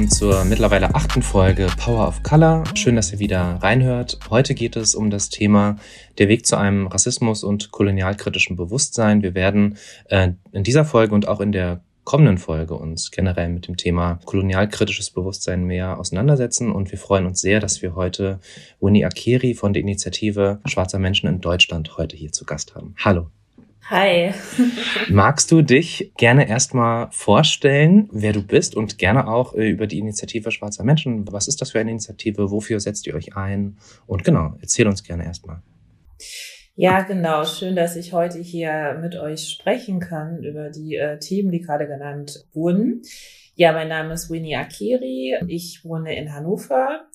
Willkommen zur mittlerweile achten Folge Power of Color. Schön, dass ihr wieder reinhört. Heute geht es um das Thema der Weg zu einem Rassismus und kolonialkritischen Bewusstsein. Wir werden äh, in dieser Folge und auch in der kommenden Folge uns generell mit dem Thema kolonialkritisches Bewusstsein mehr auseinandersetzen und wir freuen uns sehr, dass wir heute Winnie Akeri von der Initiative Schwarzer Menschen in Deutschland heute hier zu Gast haben. Hallo. Hi. Magst du dich gerne erstmal vorstellen, wer du bist und gerne auch äh, über die Initiative Schwarzer Menschen? Was ist das für eine Initiative? Wofür setzt ihr euch ein? Und genau, erzähl uns gerne erstmal. Ja, genau. Schön, dass ich heute hier mit euch sprechen kann über die äh, Themen, die gerade genannt wurden. Ja, mein Name ist Winnie Akiri. Ich wohne in Hannover.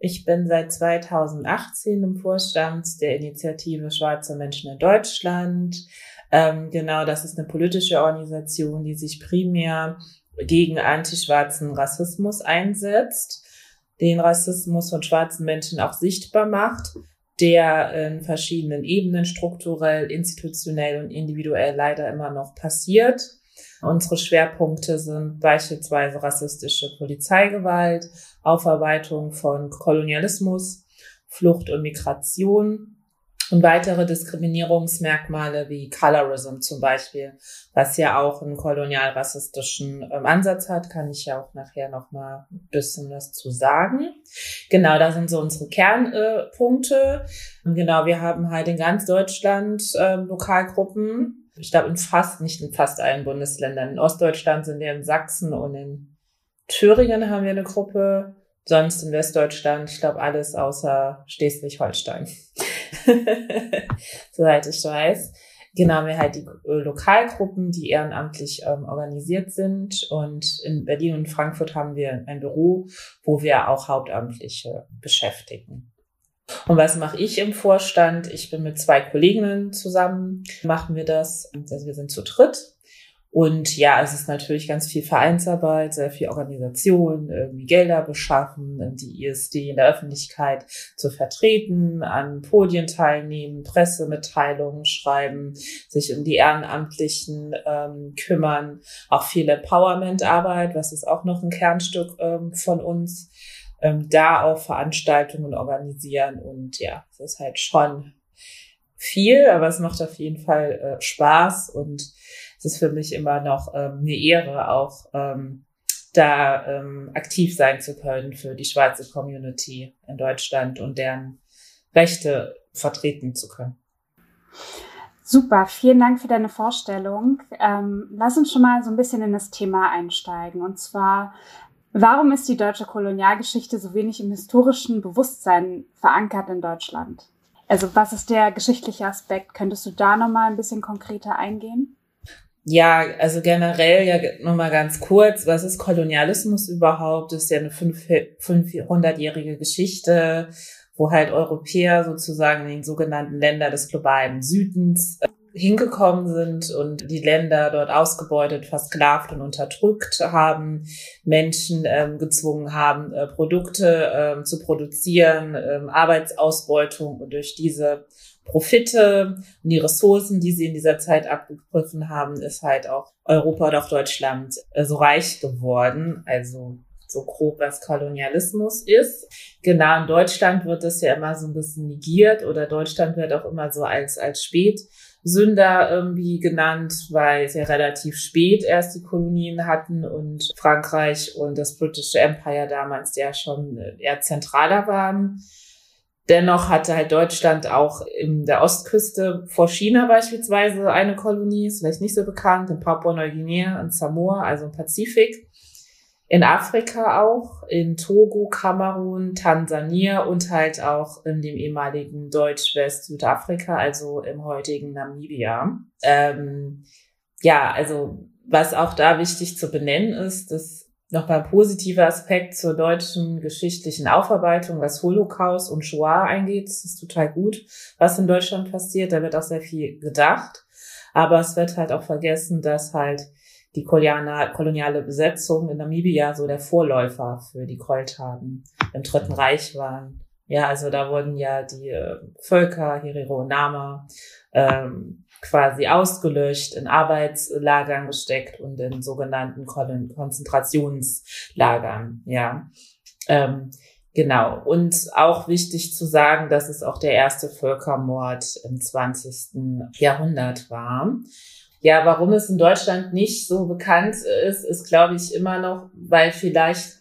Ich bin seit 2018 im Vorstand der Initiative Schwarze Menschen in Deutschland. Ähm, genau, das ist eine politische Organisation, die sich primär gegen antischwarzen Rassismus einsetzt, den Rassismus von schwarzen Menschen auch sichtbar macht, der in verschiedenen Ebenen strukturell, institutionell und individuell leider immer noch passiert. Unsere Schwerpunkte sind beispielsweise rassistische Polizeigewalt, Aufarbeitung von Kolonialismus, Flucht und Migration und weitere Diskriminierungsmerkmale wie Colorism zum Beispiel, was ja auch einen kolonialrassistischen ähm, Ansatz hat, kann ich ja auch nachher noch mal ein bisschen was zu sagen. Genau, da sind so unsere Kernpunkte. Äh, genau, wir haben halt in ganz Deutschland äh, Lokalgruppen. Ich glaube, in fast, nicht in fast allen Bundesländern. In Ostdeutschland sind wir in Sachsen und in Thüringen haben wir eine Gruppe. Sonst in Westdeutschland, ich glaube, alles außer Schleswig-Holstein. Soweit ich weiß. Genau, wir halt die äh, Lokalgruppen, die ehrenamtlich ähm, organisiert sind. Und in Berlin und Frankfurt haben wir ein Büro, wo wir auch Hauptamtliche beschäftigen. Und was mache ich im Vorstand? Ich bin mit zwei Kolleginnen zusammen, machen wir das. Also wir sind zu dritt und ja, es ist natürlich ganz viel Vereinsarbeit, sehr viel Organisation, irgendwie Gelder beschaffen, die ISD in der Öffentlichkeit zu vertreten, an Podien teilnehmen, Pressemitteilungen schreiben, sich um die Ehrenamtlichen ähm, kümmern, auch viel Empowerment-Arbeit, was ist auch noch ein Kernstück ähm, von uns, ähm, da auch Veranstaltungen organisieren und ja, es ist halt schon viel, aber es macht auf jeden Fall äh, Spaß und es ist für mich immer noch ähm, eine Ehre, auch ähm, da ähm, aktiv sein zu können für die schwarze Community in Deutschland und deren Rechte vertreten zu können. Super, vielen Dank für deine Vorstellung. Ähm, lass uns schon mal so ein bisschen in das Thema einsteigen. Und zwar, warum ist die deutsche Kolonialgeschichte so wenig im historischen Bewusstsein verankert in Deutschland? Also was ist der geschichtliche Aspekt? Könntest du da noch mal ein bisschen konkreter eingehen? Ja, also generell ja nochmal ganz kurz, was ist Kolonialismus überhaupt? Das ist ja eine 500-jährige Geschichte, wo halt Europäer sozusagen in den sogenannten Länder des globalen Südens äh, hingekommen sind und die Länder dort ausgebeutet, versklavt und unterdrückt haben, Menschen ähm, gezwungen haben, äh, Produkte ähm, zu produzieren, ähm, Arbeitsausbeutung und durch diese Profite und die Ressourcen, die sie in dieser Zeit abgegriffen haben, ist halt auch Europa oder auch Deutschland äh, so reich geworden. Also so grob, was Kolonialismus ist. Genau, in Deutschland wird das ja immer so ein bisschen negiert oder Deutschland wird auch immer so als, als Spätsünder irgendwie genannt, weil sie relativ spät erst die Kolonien hatten und Frankreich und das British Empire damals ja schon äh, eher zentraler waren. Dennoch hatte halt Deutschland auch in der Ostküste vor China beispielsweise eine Kolonie, ist vielleicht nicht so bekannt, in Papua-Neuguinea und Samoa, also im Pazifik. In Afrika auch, in Togo, Kamerun, Tansania und halt auch in dem ehemaligen Deutsch-West-Südafrika, also im heutigen Namibia. Ähm, ja, also was auch da wichtig zu benennen ist, dass Nochmal positiver Aspekt zur deutschen geschichtlichen Aufarbeitung, was Holocaust und Shoah eingeht. Das ist total gut, was in Deutschland passiert. Da wird auch sehr viel gedacht. Aber es wird halt auch vergessen, dass halt die koloniale Besetzung in Namibia so der Vorläufer für die Gräueltaten im Dritten Reich waren. Ja, also da wurden ja die äh, Völker, Herero und Nama, ähm, quasi ausgelöscht, in Arbeitslagern gesteckt und in sogenannten Konzentrationslagern, ja. Ähm, genau. Und auch wichtig zu sagen, dass es auch der erste Völkermord im 20. Jahrhundert war. Ja, warum es in Deutschland nicht so bekannt ist, ist, glaube ich, immer noch, weil vielleicht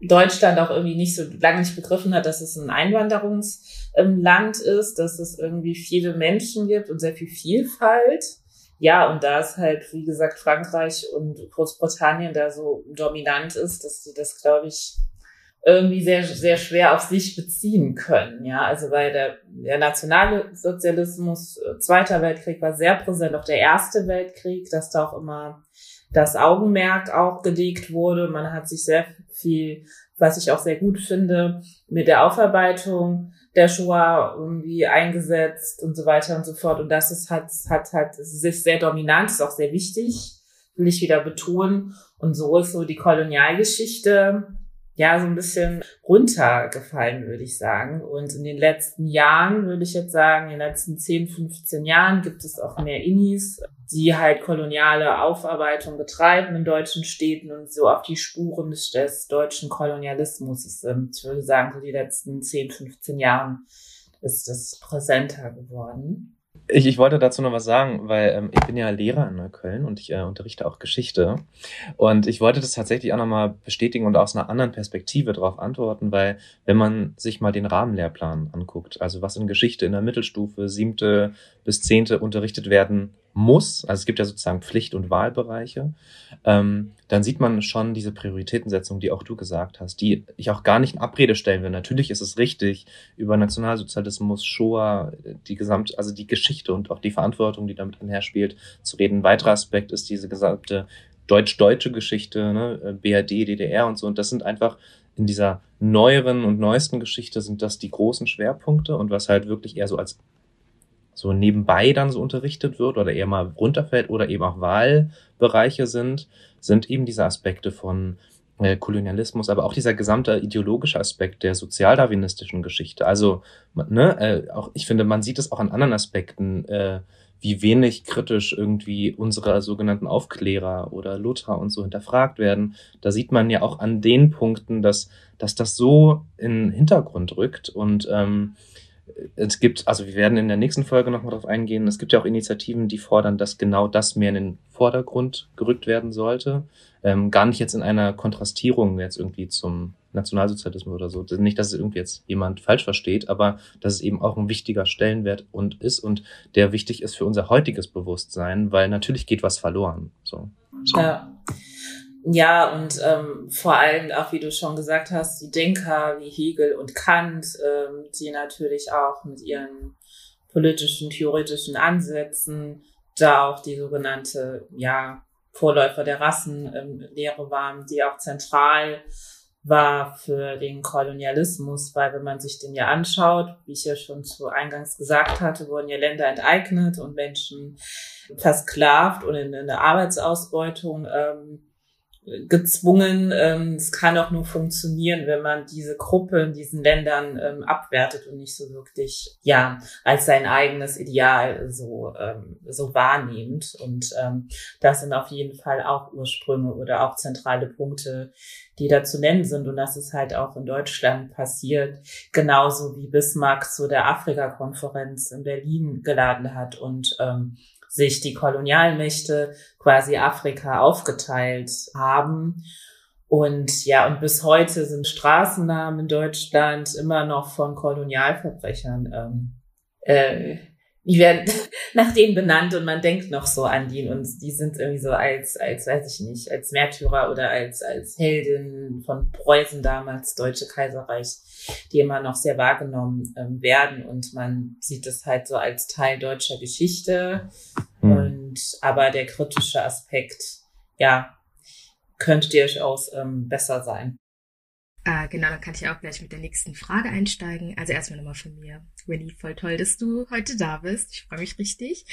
Deutschland auch irgendwie nicht so lange nicht begriffen hat, dass es ein Einwanderungsland ist, dass es irgendwie viele Menschen gibt und sehr viel Vielfalt. Ja, und da es halt, wie gesagt, Frankreich und Großbritannien da so dominant ist, dass die das, glaube ich, irgendwie sehr, sehr schwer auf sich beziehen können. Ja, also weil der, der nationale Sozialismus, äh, Zweiter Weltkrieg war sehr präsent, auch der Erste Weltkrieg, dass da auch immer das Augenmerk auch gelegt wurde. Man hat sich sehr viel, was ich auch sehr gut finde, mit der Aufarbeitung der Shoah irgendwie eingesetzt und so weiter und so fort. Und das ist hat, hat, hat, es ist sehr dominant, ist auch sehr wichtig, will ich wieder betonen. Und so ist so die Kolonialgeschichte ja, so ein bisschen runtergefallen, würde ich sagen. Und in den letzten Jahren, würde ich jetzt sagen, in den letzten 10, 15 Jahren gibt es auch mehr Innis, die halt koloniale Aufarbeitung betreiben in deutschen Städten und so auf die Spuren des, des deutschen Kolonialismus sind. Ich würde sagen, so die letzten 10, 15 Jahren ist das präsenter geworden. Ich, ich wollte dazu noch was sagen, weil ähm, ich bin ja Lehrer in Neukölln und ich äh, unterrichte auch Geschichte. Und ich wollte das tatsächlich auch nochmal bestätigen und aus einer anderen Perspektive darauf antworten, weil wenn man sich mal den Rahmenlehrplan anguckt, also was in Geschichte in der Mittelstufe, siebte bis zehnte unterrichtet werden muss, also es gibt ja sozusagen Pflicht- und Wahlbereiche, ähm, dann sieht man schon diese Prioritätensetzung, die auch du gesagt hast, die ich auch gar nicht in Abrede stellen will. Natürlich ist es richtig, über Nationalsozialismus, Shoah, die gesamt, also die Geschichte und auch die Verantwortung, die damit einherspielt, zu reden. Ein weiterer Aspekt ist diese gesamte deutsch-deutsche Geschichte, ne, BRD, DDR und so. Und das sind einfach in dieser neueren und neuesten Geschichte sind das die großen Schwerpunkte und was halt wirklich eher so als so nebenbei dann so unterrichtet wird oder eher mal runterfällt oder eben auch Wahlbereiche sind, sind eben diese Aspekte von äh, Kolonialismus, aber auch dieser gesamte ideologische Aspekt der sozialdarwinistischen Geschichte. Also, ne, äh, auch ich finde, man sieht es auch an anderen Aspekten, äh, wie wenig kritisch irgendwie unsere sogenannten Aufklärer oder Luther und so hinterfragt werden. Da sieht man ja auch an den Punkten, dass, dass das so in den Hintergrund rückt und ähm, es gibt, also wir werden in der nächsten Folge nochmal darauf eingehen, es gibt ja auch Initiativen, die fordern, dass genau das mehr in den Vordergrund gerückt werden sollte. Ähm, gar nicht jetzt in einer Kontrastierung jetzt irgendwie zum Nationalsozialismus oder so. Nicht, dass es irgendwie jetzt jemand falsch versteht, aber dass es eben auch ein wichtiger Stellenwert und ist und der wichtig ist für unser heutiges Bewusstsein, weil natürlich geht was verloren. So. so. Ja. Ja, und ähm, vor allem auch, wie du schon gesagt hast, die Denker wie Hegel und Kant, ähm, die natürlich auch mit ihren politischen, theoretischen Ansätzen da auch die sogenannte, ja, Vorläufer der Rassenlehre ähm, waren, die auch zentral war für den Kolonialismus, weil wenn man sich den ja anschaut, wie ich ja schon zu Eingangs gesagt hatte, wurden ja Länder enteignet und Menschen versklavt und in eine Arbeitsausbeutung ähm, gezwungen. Ähm, es kann auch nur funktionieren, wenn man diese Gruppe in diesen Ländern ähm, abwertet und nicht so wirklich, ja, als sein eigenes Ideal so, ähm, so wahrnimmt. Und das sind auf jeden Fall auch Ursprünge oder auch zentrale Punkte, die da zu nennen sind. Und das ist halt auch in Deutschland passiert, genauso wie Bismarck zu der Afrika-Konferenz in Berlin geladen hat und ähm, sich die Kolonialmächte quasi Afrika aufgeteilt haben. Und ja, und bis heute sind Straßennamen in Deutschland immer noch von Kolonialverbrechern ähm, äh, die werden nach denen benannt und man denkt noch so an die und die sind irgendwie so als, als, weiß ich nicht, als Märtyrer oder als, als Heldin von Preußen damals, Deutsche Kaiserreich, die immer noch sehr wahrgenommen ähm, werden und man sieht es halt so als Teil deutscher Geschichte mhm. und, aber der kritische Aspekt, ja, könnte durchaus ähm, besser sein. Äh, genau, dann kann ich auch gleich mit der nächsten Frage einsteigen. Also erstmal nochmal von mir. Winnie, voll toll, dass du heute da bist. Ich freue mich richtig.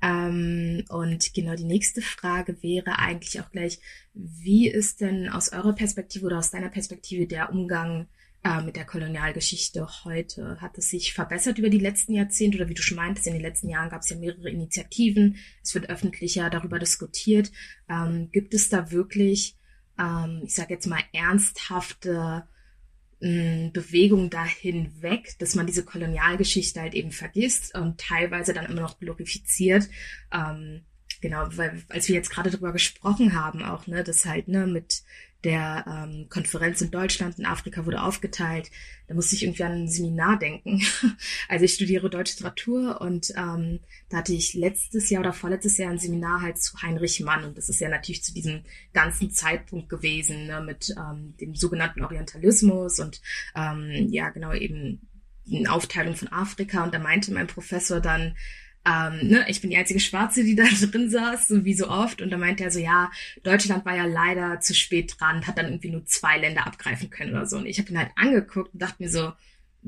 Ähm, und genau die nächste Frage wäre eigentlich auch gleich, wie ist denn aus eurer Perspektive oder aus deiner Perspektive der Umgang äh, mit der Kolonialgeschichte heute? Hat es sich verbessert über die letzten Jahrzehnte oder wie du schon meintest, in den letzten Jahren gab es ja mehrere Initiativen, es wird öffentlicher darüber diskutiert. Ähm, gibt es da wirklich, ähm, ich sage jetzt mal, ernsthafte mh, Bewegung dahin weg, dass man diese Kolonialgeschichte halt eben vergisst und teilweise dann immer noch glorifiziert? Ähm, genau, weil als wir jetzt gerade darüber gesprochen haben, auch, ne, das halt, ne, mit der ähm, Konferenz in Deutschland, in Afrika wurde aufgeteilt. Da musste ich irgendwie an ein Seminar denken. also ich studiere Deutsche Literatur und ähm, da hatte ich letztes Jahr oder vorletztes Jahr ein Seminar halt zu Heinrich Mann und das ist ja natürlich zu diesem ganzen Zeitpunkt gewesen ne, mit ähm, dem sogenannten Orientalismus und ähm, ja genau eben eine Aufteilung von Afrika und da meinte mein Professor dann, ähm, ne, ich bin die einzige Schwarze, die da drin saß, so wie so oft. Und da meinte er so, ja, Deutschland war ja leider zu spät dran, hat dann irgendwie nur zwei Länder abgreifen können oder so. Und ich habe ihn halt angeguckt und dachte mir so,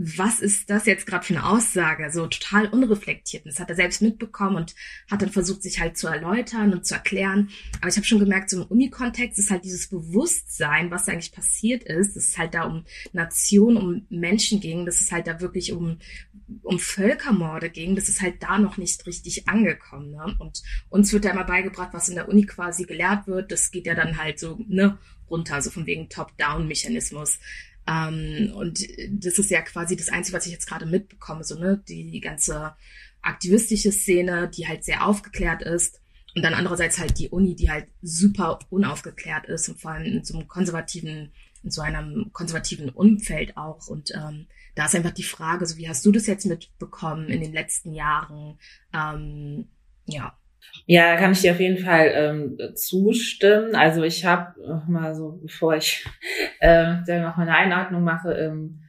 was ist das jetzt gerade für eine Aussage? So total unreflektiert. Und das hat er selbst mitbekommen und hat dann versucht, sich halt zu erläutern und zu erklären. Aber ich habe schon gemerkt, so im Unikontext ist halt dieses Bewusstsein, was eigentlich passiert ist, dass es halt da um Nationen, um Menschen ging, dass es halt da wirklich um, um Völkermorde ging, das ist halt da noch nicht richtig angekommen. Ne? Und uns wird da immer beigebracht, was in der Uni quasi gelehrt wird. Das geht ja dann halt so ne, runter, so von wegen Top-Down-Mechanismus. Ähm, und das ist ja quasi das Einzige, was ich jetzt gerade mitbekomme, so, ne, die, ganze aktivistische Szene, die halt sehr aufgeklärt ist. Und dann andererseits halt die Uni, die halt super unaufgeklärt ist und vor allem in so einem konservativen, in so einem konservativen Umfeld auch. Und ähm, da ist einfach die Frage, so wie hast du das jetzt mitbekommen in den letzten Jahren? Ähm, ja. Ja, kann ich dir auf jeden Fall ähm, zustimmen. Also ich habe mal so, bevor ich äh, dann noch eine Einordnung mache, ähm,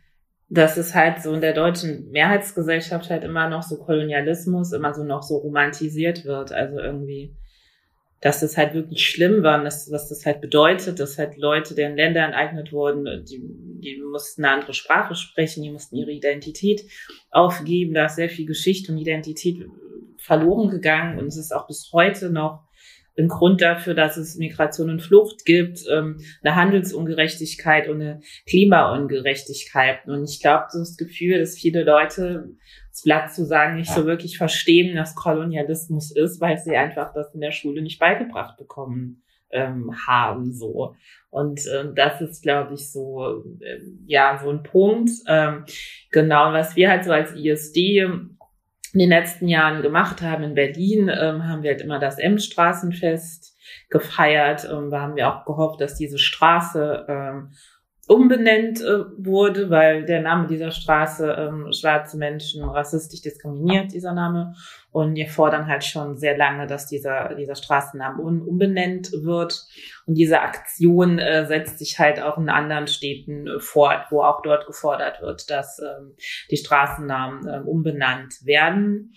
dass es halt so in der deutschen Mehrheitsgesellschaft halt immer noch so Kolonialismus immer so noch so romantisiert wird. Also irgendwie, dass das halt wirklich schlimm war, dass, was das halt bedeutet, dass halt Leute, deren Länder enteignet wurden, die, die mussten eine andere Sprache sprechen, die mussten ihre Identität aufgeben, da ist sehr viel Geschichte und Identität verloren gegangen und es ist auch bis heute noch ein Grund dafür, dass es Migration und Flucht gibt, ähm, eine Handelsungerechtigkeit und eine Klimaungerechtigkeit. Und ich glaube, so das Gefühl, dass viele Leute, das Blatt zu sagen, nicht so wirklich verstehen, was Kolonialismus ist, weil sie einfach das in der Schule nicht beigebracht bekommen ähm, haben. so Und äh, das ist, glaube ich, so äh, ja so ein Punkt. Ähm, genau, was wir halt so als ISD in den letzten Jahren gemacht haben in Berlin, ähm, haben wir halt immer das M-Straßenfest gefeiert. Ähm, da haben wir auch gehofft, dass diese Straße ähm, umbenennt äh, wurde, weil der Name dieser Straße ähm, schwarze Menschen rassistisch diskriminiert, dieser Name. Und wir fordern halt schon sehr lange, dass dieser, dieser Straßennamen un umbenennt wird. Und diese Aktion äh, setzt sich halt auch in anderen Städten äh, fort, wo auch dort gefordert wird, dass ähm, die Straßennamen äh, umbenannt werden.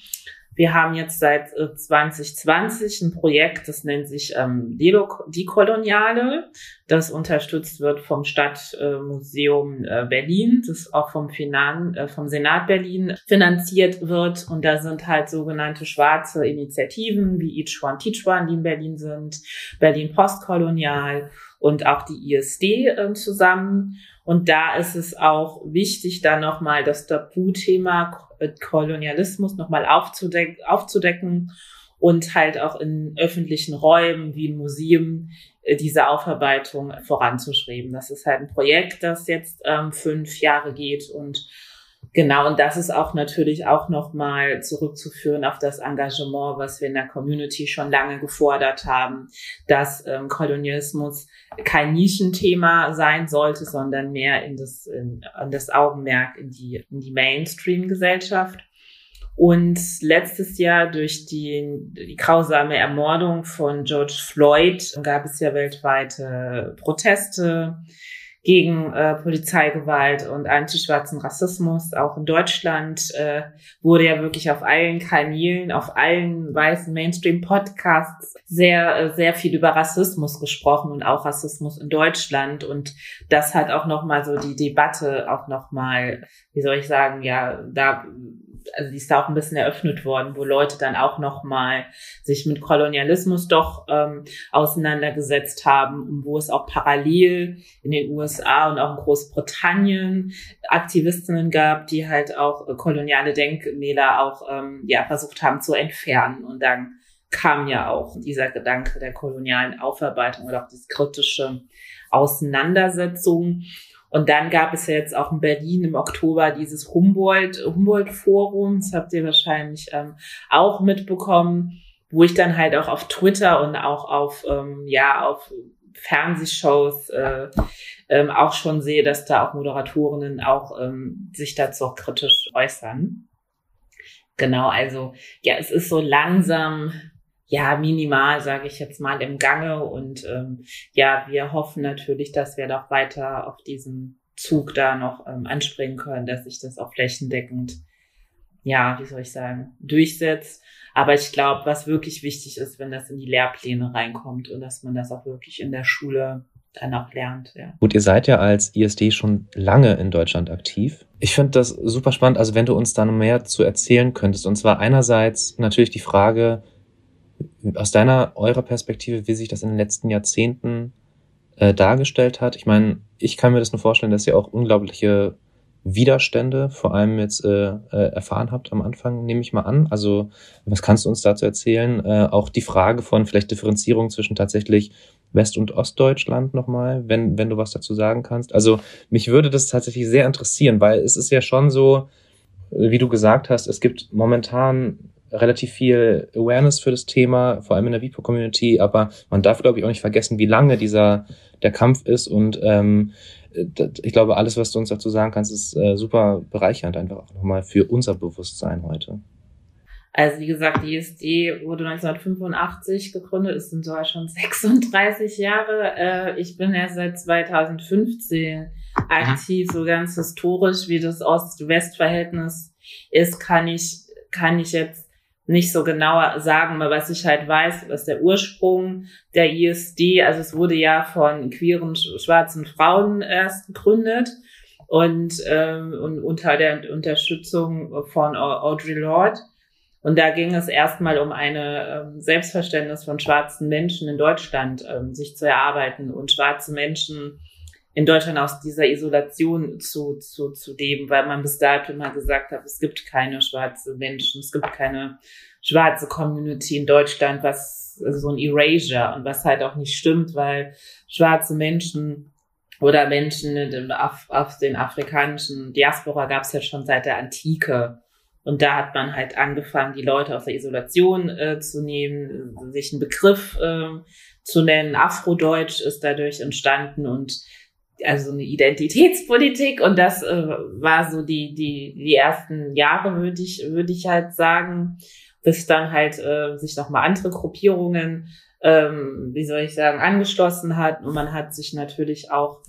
Wir haben jetzt seit 2020 äh, ein Projekt, das nennt sich ähm, Die Koloniale, das unterstützt wird vom Stadtmuseum äh, Berlin, das auch vom, Finan äh, vom Senat Berlin finanziert wird. Und da sind halt sogenannte schwarze Initiativen wie Each One Teach One, die in Berlin sind, Berlin Postkolonial und auch die ISD äh, zusammen. Und da ist es auch wichtig, da nochmal das Tabuthema Kolonialismus nochmal aufzudeck aufzudecken und halt auch in öffentlichen Räumen wie Museen äh, diese Aufarbeitung voranzuschreiben. Das ist halt ein Projekt, das jetzt ähm, fünf Jahre geht und Genau, und das ist auch natürlich auch nochmal zurückzuführen auf das Engagement, was wir in der Community schon lange gefordert haben, dass ähm, Kolonialismus kein Nischenthema sein sollte, sondern mehr in das, in, in das Augenmerk in die, in die Mainstream-Gesellschaft. Und letztes Jahr durch die, die grausame Ermordung von George Floyd gab es ja weltweite Proteste gegen äh, Polizeigewalt und antischwarzen Rassismus. Auch in Deutschland äh, wurde ja wirklich auf allen Kanälen, auf allen weißen Mainstream-Podcasts sehr, äh, sehr viel über Rassismus gesprochen und auch Rassismus in Deutschland. Und das hat auch nochmal so die Debatte auch nochmal, wie soll ich sagen, ja, da also die ist da auch ein bisschen eröffnet worden, wo Leute dann auch nochmal sich mit Kolonialismus doch ähm, auseinandergesetzt haben und wo es auch parallel in den USA und auch in Großbritannien Aktivistinnen gab, die halt auch äh, koloniale Denkmäler auch ähm, ja versucht haben zu entfernen und dann kam ja auch dieser Gedanke der kolonialen Aufarbeitung oder auch diese kritische Auseinandersetzung. Und dann gab es ja jetzt auch in Berlin im Oktober dieses Humboldt, Humboldt-Forum, das habt ihr wahrscheinlich ähm, auch mitbekommen, wo ich dann halt auch auf Twitter und auch auf, ähm, ja, auf Fernsehshows äh, ähm, auch schon sehe, dass da auch Moderatorinnen auch ähm, sich dazu auch kritisch äußern. Genau, also ja, es ist so langsam ja, minimal, sage ich jetzt mal, im Gange. Und ähm, ja, wir hoffen natürlich, dass wir doch weiter auf diesen Zug da noch ähm, anspringen können, dass sich das auch flächendeckend, ja, wie soll ich sagen, durchsetzt. Aber ich glaube, was wirklich wichtig ist, wenn das in die Lehrpläne reinkommt und dass man das auch wirklich in der Schule dann auch lernt. Ja. Gut, ihr seid ja als ISD schon lange in Deutschland aktiv. Ich finde das super spannend, also wenn du uns da noch mehr zu erzählen könntest. Und zwar einerseits natürlich die Frage, aus deiner, eurer Perspektive, wie sich das in den letzten Jahrzehnten äh, dargestellt hat. Ich meine, ich kann mir das nur vorstellen, dass ihr auch unglaubliche Widerstände vor allem jetzt äh, äh, erfahren habt am Anfang, nehme ich mal an. Also was kannst du uns dazu erzählen? Äh, auch die Frage von vielleicht Differenzierung zwischen tatsächlich West- und Ostdeutschland nochmal, wenn, wenn du was dazu sagen kannst. Also mich würde das tatsächlich sehr interessieren, weil es ist ja schon so, wie du gesagt hast, es gibt momentan relativ viel Awareness für das Thema, vor allem in der WIPO-Community, aber man darf, glaube ich, auch nicht vergessen, wie lange dieser der Kampf ist und ähm, ich glaube, alles, was du uns dazu sagen kannst, ist äh, super bereichernd einfach auch nochmal für unser Bewusstsein heute. Also wie gesagt, die ISD wurde 1985 gegründet, ist sogar schon 36 Jahre. Äh, ich bin erst seit 2015 aktiv, so ganz historisch, wie das Ost-West-Verhältnis ist, kann ich, kann ich jetzt nicht so genau sagen, aber was ich halt weiß, dass der Ursprung der ISD, also es wurde ja von queeren schwarzen Frauen erst gegründet und, ähm, und unter der Unterstützung von Audre Lorde. Und da ging es erstmal um eine ähm, Selbstverständnis von schwarzen Menschen in Deutschland, ähm, sich zu erarbeiten und schwarze Menschen in Deutschland aus dieser Isolation zu, zu, zu leben, weil man bis dato immer gesagt hat, es gibt keine schwarze Menschen, es gibt keine schwarze Community in Deutschland, was also so ein Erasure und was halt auch nicht stimmt, weil schwarze Menschen oder Menschen auf, auf den afrikanischen Diaspora gab es ja schon seit der Antike. Und da hat man halt angefangen, die Leute aus der Isolation äh, zu nehmen, sich einen Begriff äh, zu nennen. Afrodeutsch ist dadurch entstanden und also eine Identitätspolitik. Und das äh, war so die die die ersten Jahre würde ich würde ich halt sagen bis dann halt äh, sich nochmal andere Gruppierungen ähm, wie soll ich sagen angeschlossen hat und man hat sich natürlich auch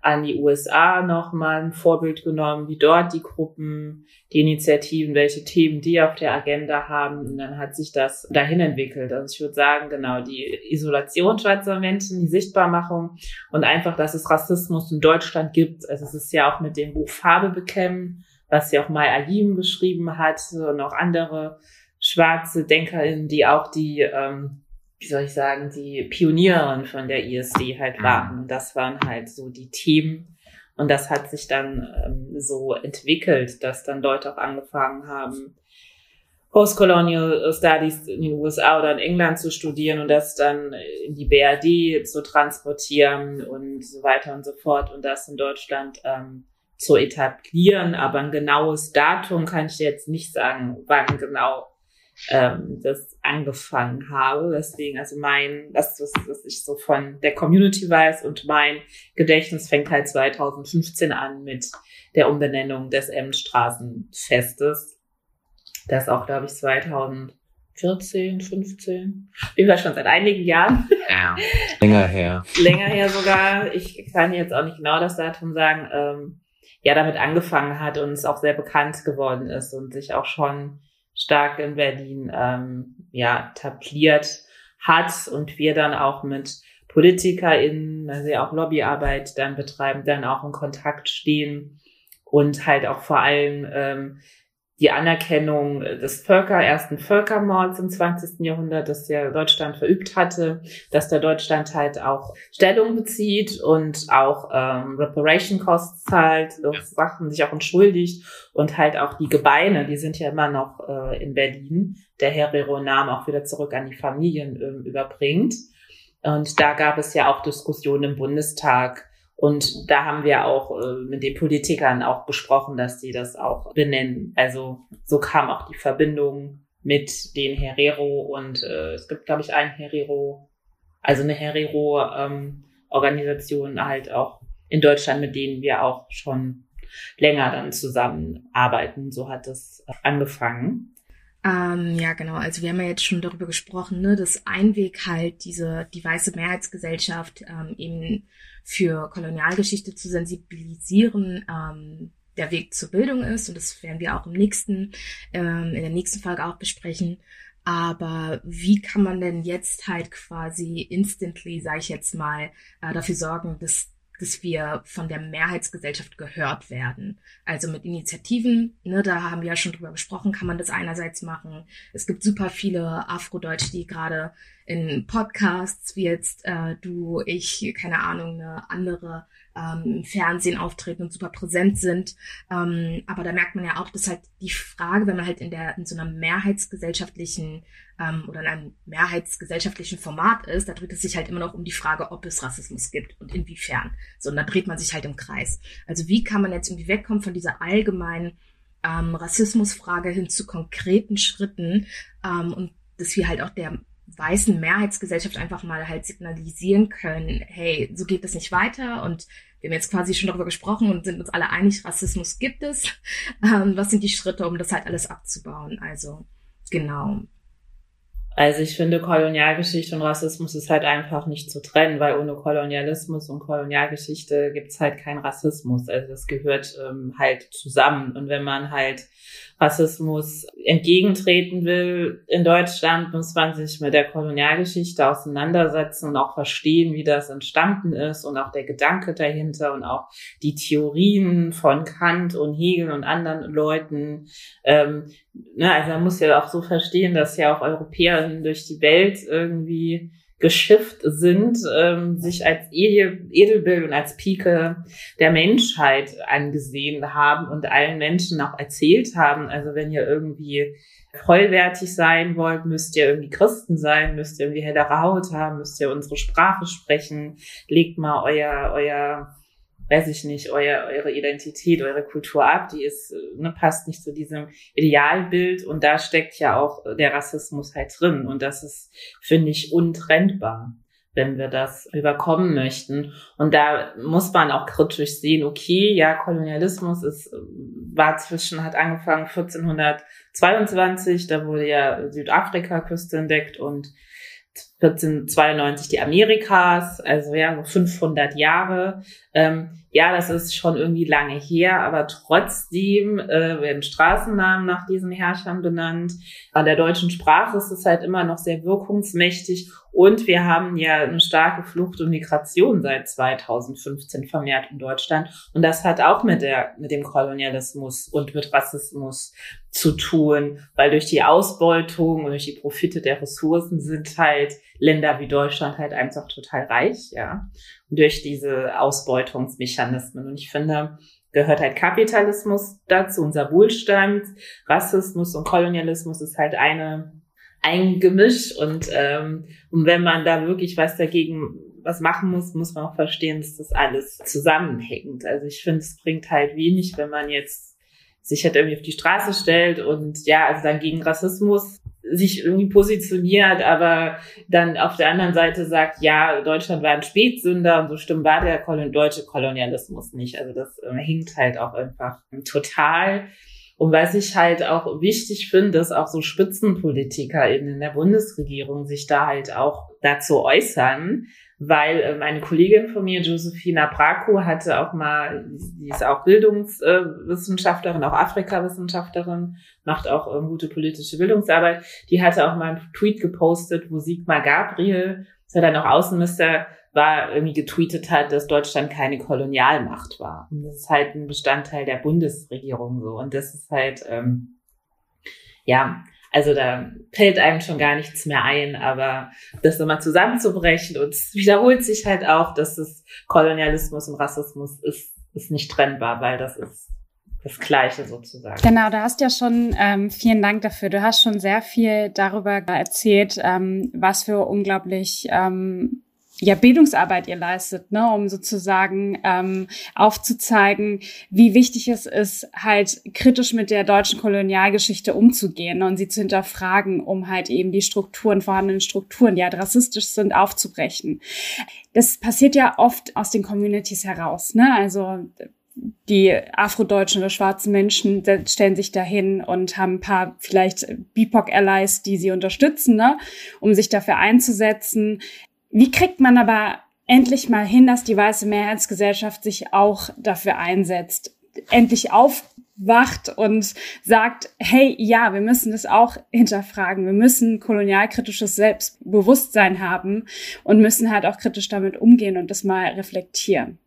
an die USA nochmal ein Vorbild genommen, wie dort die Gruppen, die Initiativen, welche Themen die auf der Agenda haben. Und dann hat sich das dahin entwickelt. Also ich würde sagen, genau, die Isolation schwarzer Menschen, die Sichtbarmachung und einfach, dass es Rassismus in Deutschland gibt. Also es ist ja auch mit dem Buch Farbe bekämpfen, was ja auch Mai Ayim geschrieben hat und auch andere schwarze DenkerInnen, die auch die ähm, wie soll ich sagen, die Pionierin von der ISD halt mhm. waren. Das waren halt so die Themen. Und das hat sich dann ähm, so entwickelt, dass dann Leute auch angefangen haben, Postcolonial Studies in den USA oder in England zu studieren und das dann in die BRD zu transportieren und so weiter und so fort und das in Deutschland ähm, zu etablieren. Aber ein genaues Datum kann ich jetzt nicht sagen, wann genau ähm, das angefangen habe. Deswegen, also mein, das, was, was ich so von der Community weiß und mein Gedächtnis fängt halt 2015 an mit der Umbenennung des Emmenstraßenfestes. Das auch, glaube ich, 2014, 15. Wie war schon seit einigen Jahren. Ja, länger her. länger her sogar. Ich kann jetzt auch nicht genau das Datum sagen. Ähm, ja, damit angefangen hat und es auch sehr bekannt geworden ist und sich auch schon stark in Berlin ähm, ja tabliert hat und wir dann auch mit PolitikerInnen, also ja auch Lobbyarbeit dann betreiben, dann auch in Kontakt stehen und halt auch vor allem ähm, die Anerkennung des Völker, ersten Völkermords im 20. Jahrhundert, das der Deutschland verübt hatte, dass der Deutschland halt auch Stellung bezieht und auch ähm, Reparation Costs zahlt, Sachen sich auch entschuldigt und halt auch die Gebeine, die sind ja immer noch äh, in Berlin, der Herero-Namen auch wieder zurück an die Familien äh, überbringt. Und da gab es ja auch Diskussionen im Bundestag, und da haben wir auch äh, mit den Politikern auch besprochen, dass sie das auch benennen. Also so kam auch die Verbindung mit den Herero und äh, es gibt, glaube ich, ein Herero, also eine Herero-Organisation ähm, halt auch in Deutschland, mit denen wir auch schon länger dann zusammenarbeiten. So hat es angefangen. Ähm, ja, genau. Also wir haben ja jetzt schon darüber gesprochen, ne, dass ein Weg halt diese die weiße Mehrheitsgesellschaft ähm, eben für Kolonialgeschichte zu sensibilisieren, ähm, der Weg zur Bildung ist. Und das werden wir auch im nächsten, ähm, in der nächsten Folge auch besprechen. Aber wie kann man denn jetzt halt quasi instantly, sage ich jetzt mal, äh, dafür sorgen, dass dass wir von der Mehrheitsgesellschaft gehört werden. Also mit Initiativen, ne, da haben wir ja schon drüber gesprochen, kann man das einerseits machen. Es gibt super viele Afrodeutsche, die gerade in Podcasts wie jetzt äh, du, ich, keine Ahnung, eine andere ähm, im Fernsehen auftreten und super präsent sind. Ähm, aber da merkt man ja auch, dass halt die Frage, wenn man halt in der in so einer mehrheitsgesellschaftlichen ähm, oder in einem mehrheitsgesellschaftlichen Format ist, da dreht es sich halt immer noch um die Frage, ob es Rassismus gibt und inwiefern. So, und da dreht man sich halt im Kreis. Also wie kann man jetzt irgendwie wegkommen von dieser allgemeinen ähm, Rassismusfrage hin zu konkreten Schritten ähm, und dass wir halt auch der weißen Mehrheitsgesellschaft einfach mal halt signalisieren können, hey, so geht das nicht weiter und wir haben jetzt quasi schon darüber gesprochen und sind uns alle einig, Rassismus gibt es. Ähm, was sind die Schritte, um das halt alles abzubauen? Also, genau. Also ich finde, Kolonialgeschichte und Rassismus ist halt einfach nicht zu trennen, weil ohne Kolonialismus und Kolonialgeschichte gibt's halt keinen Rassismus. Also das gehört ähm, halt zusammen. Und wenn man halt Rassismus entgegentreten will in Deutschland, muss man sich mit der Kolonialgeschichte auseinandersetzen und auch verstehen, wie das entstanden ist und auch der Gedanke dahinter und auch die Theorien von Kant und Hegel und anderen Leuten. Ähm, ne, also man muss ja auch so verstehen, dass ja auch Europäer durch die Welt irgendwie geschifft sind, ähm, sich als Edelbild und als Pike der Menschheit angesehen haben und allen Menschen auch erzählt haben. Also wenn ihr irgendwie vollwertig sein wollt, müsst ihr irgendwie Christen sein, müsst ihr irgendwie hellere Haut haben, müsst ihr unsere Sprache sprechen, legt mal euer, euer weiß ich nicht, euer, eure Identität, eure Kultur ab, die ist, ne, passt nicht zu diesem Idealbild und da steckt ja auch der Rassismus halt drin und das ist, finde ich, untrennbar wenn wir das überkommen möchten. Und da muss man auch kritisch sehen, okay, ja, Kolonialismus ist, war zwischen, hat angefangen 1422, da wurde ja Südafrika-Küste entdeckt und 1492 die Amerikas, also ja, so 500 Jahre. Ähm, ja, das ist schon irgendwie lange her, aber trotzdem äh, werden Straßennamen nach diesen Herrschern benannt. An der deutschen Sprache ist es halt immer noch sehr wirkungsmächtig und wir haben ja eine starke Flucht und Migration seit 2015 vermehrt in Deutschland. Und das hat auch mit der, mit dem Kolonialismus und mit Rassismus zu tun, weil durch die Ausbeutung und durch die Profite der Ressourcen sind halt Länder wie Deutschland halt einfach total reich, ja. Durch diese Ausbeutungsmechanismen. Und ich finde, gehört halt Kapitalismus dazu, unser Wohlstand, Rassismus und Kolonialismus ist halt eine ein Gemisch und, ähm, und wenn man da wirklich was dagegen was machen muss, muss man auch verstehen, dass das alles zusammenhängt. Also ich finde, es bringt halt wenig, wenn man jetzt sich halt irgendwie auf die Straße stellt und ja, also dann gegen Rassismus sich irgendwie positioniert, aber dann auf der anderen Seite sagt, ja, Deutschland war ein Spätsünder und so stimmt war der deutsche Kolonialismus nicht. Also das äh, hinkt halt auch einfach total. Und was ich halt auch wichtig finde, ist auch so Spitzenpolitiker in der Bundesregierung sich da halt auch dazu äußern, weil meine Kollegin von mir, Josephina Braco, hatte auch mal, die ist auch Bildungswissenschaftlerin, auch Afrika-Wissenschaftlerin, macht auch ähm, gute politische Bildungsarbeit, die hatte auch mal einen Tweet gepostet, wo Sigmar Gabriel, der dann auch Außenminister war, irgendwie getweetet hat, dass Deutschland keine Kolonialmacht war. Und das ist halt ein Bestandteil der Bundesregierung so. Und das ist halt, ähm, ja, also da fällt einem schon gar nichts mehr ein, aber das nochmal zusammenzubrechen und es wiederholt sich halt auch, dass es Kolonialismus und Rassismus ist, ist nicht trennbar, weil das ist das Gleiche sozusagen. Genau, du hast ja schon, ähm, vielen Dank dafür, du hast schon sehr viel darüber erzählt, ähm, was für unglaublich ähm, ja, Bildungsarbeit ihr leistet, ne, um sozusagen ähm, aufzuzeigen, wie wichtig es ist, halt kritisch mit der deutschen Kolonialgeschichte umzugehen und sie zu hinterfragen, um halt eben die Strukturen, vorhandenen Strukturen, die halt rassistisch sind, aufzubrechen. Das passiert ja oft aus den Communities heraus, ne? Also die afrodeutschen oder schwarzen Menschen stellen sich dahin und haben ein paar vielleicht BIPOC-Allies, die sie unterstützen, ne, um sich dafür einzusetzen. Wie kriegt man aber endlich mal hin, dass die weiße Mehrheitsgesellschaft sich auch dafür einsetzt, endlich aufwacht und sagt, hey, ja, wir müssen das auch hinterfragen. Wir müssen kolonialkritisches Selbstbewusstsein haben und müssen halt auch kritisch damit umgehen und das mal reflektieren.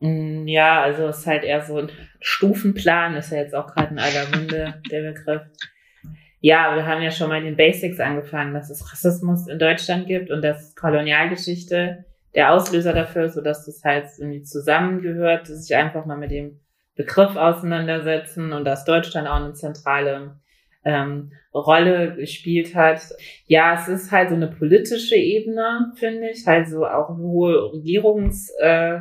Mm, ja, also es ist halt eher so ein Stufenplan, ist ja jetzt auch gerade in aller Munde der Begriff ja, wir haben ja schon mal in den Basics angefangen, dass es Rassismus in Deutschland gibt und dass Kolonialgeschichte der Auslöser dafür ist, sodass das halt irgendwie zusammengehört, dass sich einfach mal mit dem Begriff auseinandersetzen und dass Deutschland auch eine zentrale ähm, Rolle gespielt hat. Ja, es ist halt so eine politische Ebene, finde ich, halt so auch hohe Regierungs, äh,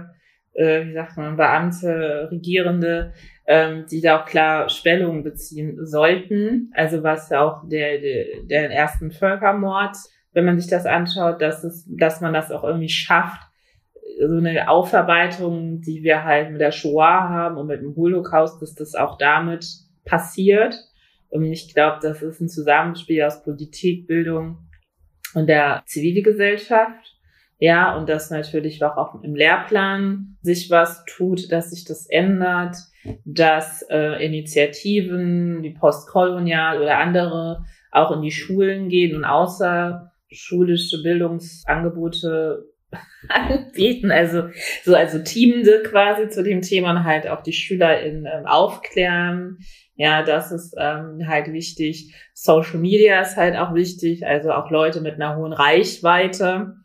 äh, wie sagt man, Beamte, Regierende, ähm, die da auch klar Stellung beziehen sollten. Also was auch der, der, der ersten Völkermord, wenn man sich das anschaut, dass es, dass man das auch irgendwie schafft, so eine Aufarbeitung, die wir halt mit der Shoah haben und mit dem Holocaust, dass das auch damit passiert. Und ich glaube, das ist ein Zusammenspiel aus Politik, Bildung und der Zivilgesellschaft. Ja, und dass natürlich auch im Lehrplan sich was tut, dass sich das ändert dass äh, Initiativen wie Postkolonial oder andere auch in die Schulen gehen und außerschulische Bildungsangebote anbieten, also so also Teamende quasi zu dem Thema und halt auch die SchülerInnen ähm, aufklären. Ja, das ist ähm, halt wichtig. Social Media ist halt auch wichtig, also auch Leute mit einer hohen Reichweite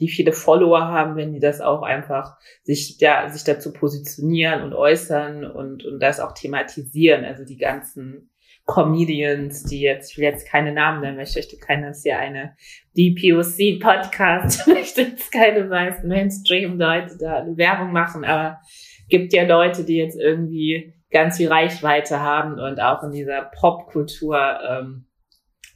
die viele Follower haben, wenn die das auch einfach sich, ja, sich dazu positionieren und äußern und, und das auch thematisieren. Also die ganzen Comedians, die jetzt, ich will jetzt keine Namen nennen, ich möchte keine, ist ja eine DPOC Podcast, ich möchte jetzt keine meisten Mainstream-Leute da eine Werbung machen, aber gibt ja Leute, die jetzt irgendwie ganz viel Reichweite haben und auch in dieser Popkultur ähm,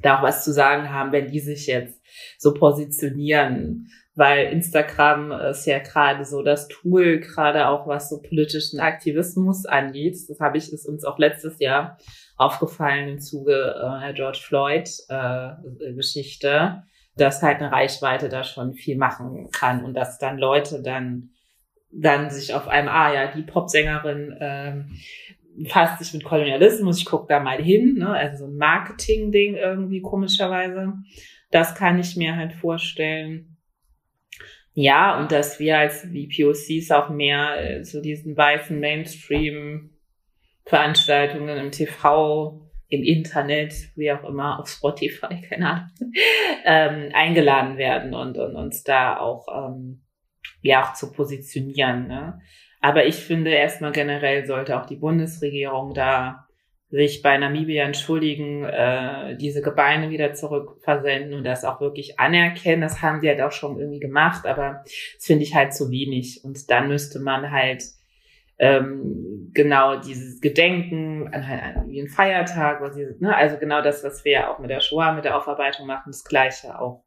da auch was zu sagen haben, wenn die sich jetzt so positionieren weil Instagram ist ja gerade so das Tool, gerade auch was so politischen Aktivismus angeht. Das habe ich, ist uns auch letztes Jahr aufgefallen im Zuge äh, George Floyd äh, Geschichte, dass halt eine Reichweite da schon viel machen kann und dass dann Leute dann dann sich auf einem, ah ja, die Popsängerin ähm, fasst sich mit Kolonialismus, ich gucke da mal hin, ne? also so ein Marketing-Ding irgendwie komischerweise. Das kann ich mir halt vorstellen. Ja, und dass wir als VPOCs auch mehr äh, zu diesen weißen Mainstream-Veranstaltungen im TV, im Internet, wie auch immer, auf Spotify, keine Ahnung, ähm, eingeladen werden und, und uns da auch, ähm, ja, auch zu positionieren. Ne? Aber ich finde erstmal generell sollte auch die Bundesregierung da sich bei Namibia entschuldigen, äh, diese Gebeine wieder zurückversenden und das auch wirklich anerkennen. Das haben sie halt auch schon irgendwie gemacht, aber das finde ich halt zu wenig. Und dann müsste man halt ähm, genau dieses Gedenken an, an wie ein Feiertag, was sie, ne, also genau das, was wir ja auch mit der Shoah, mit der Aufarbeitung machen, das Gleiche auch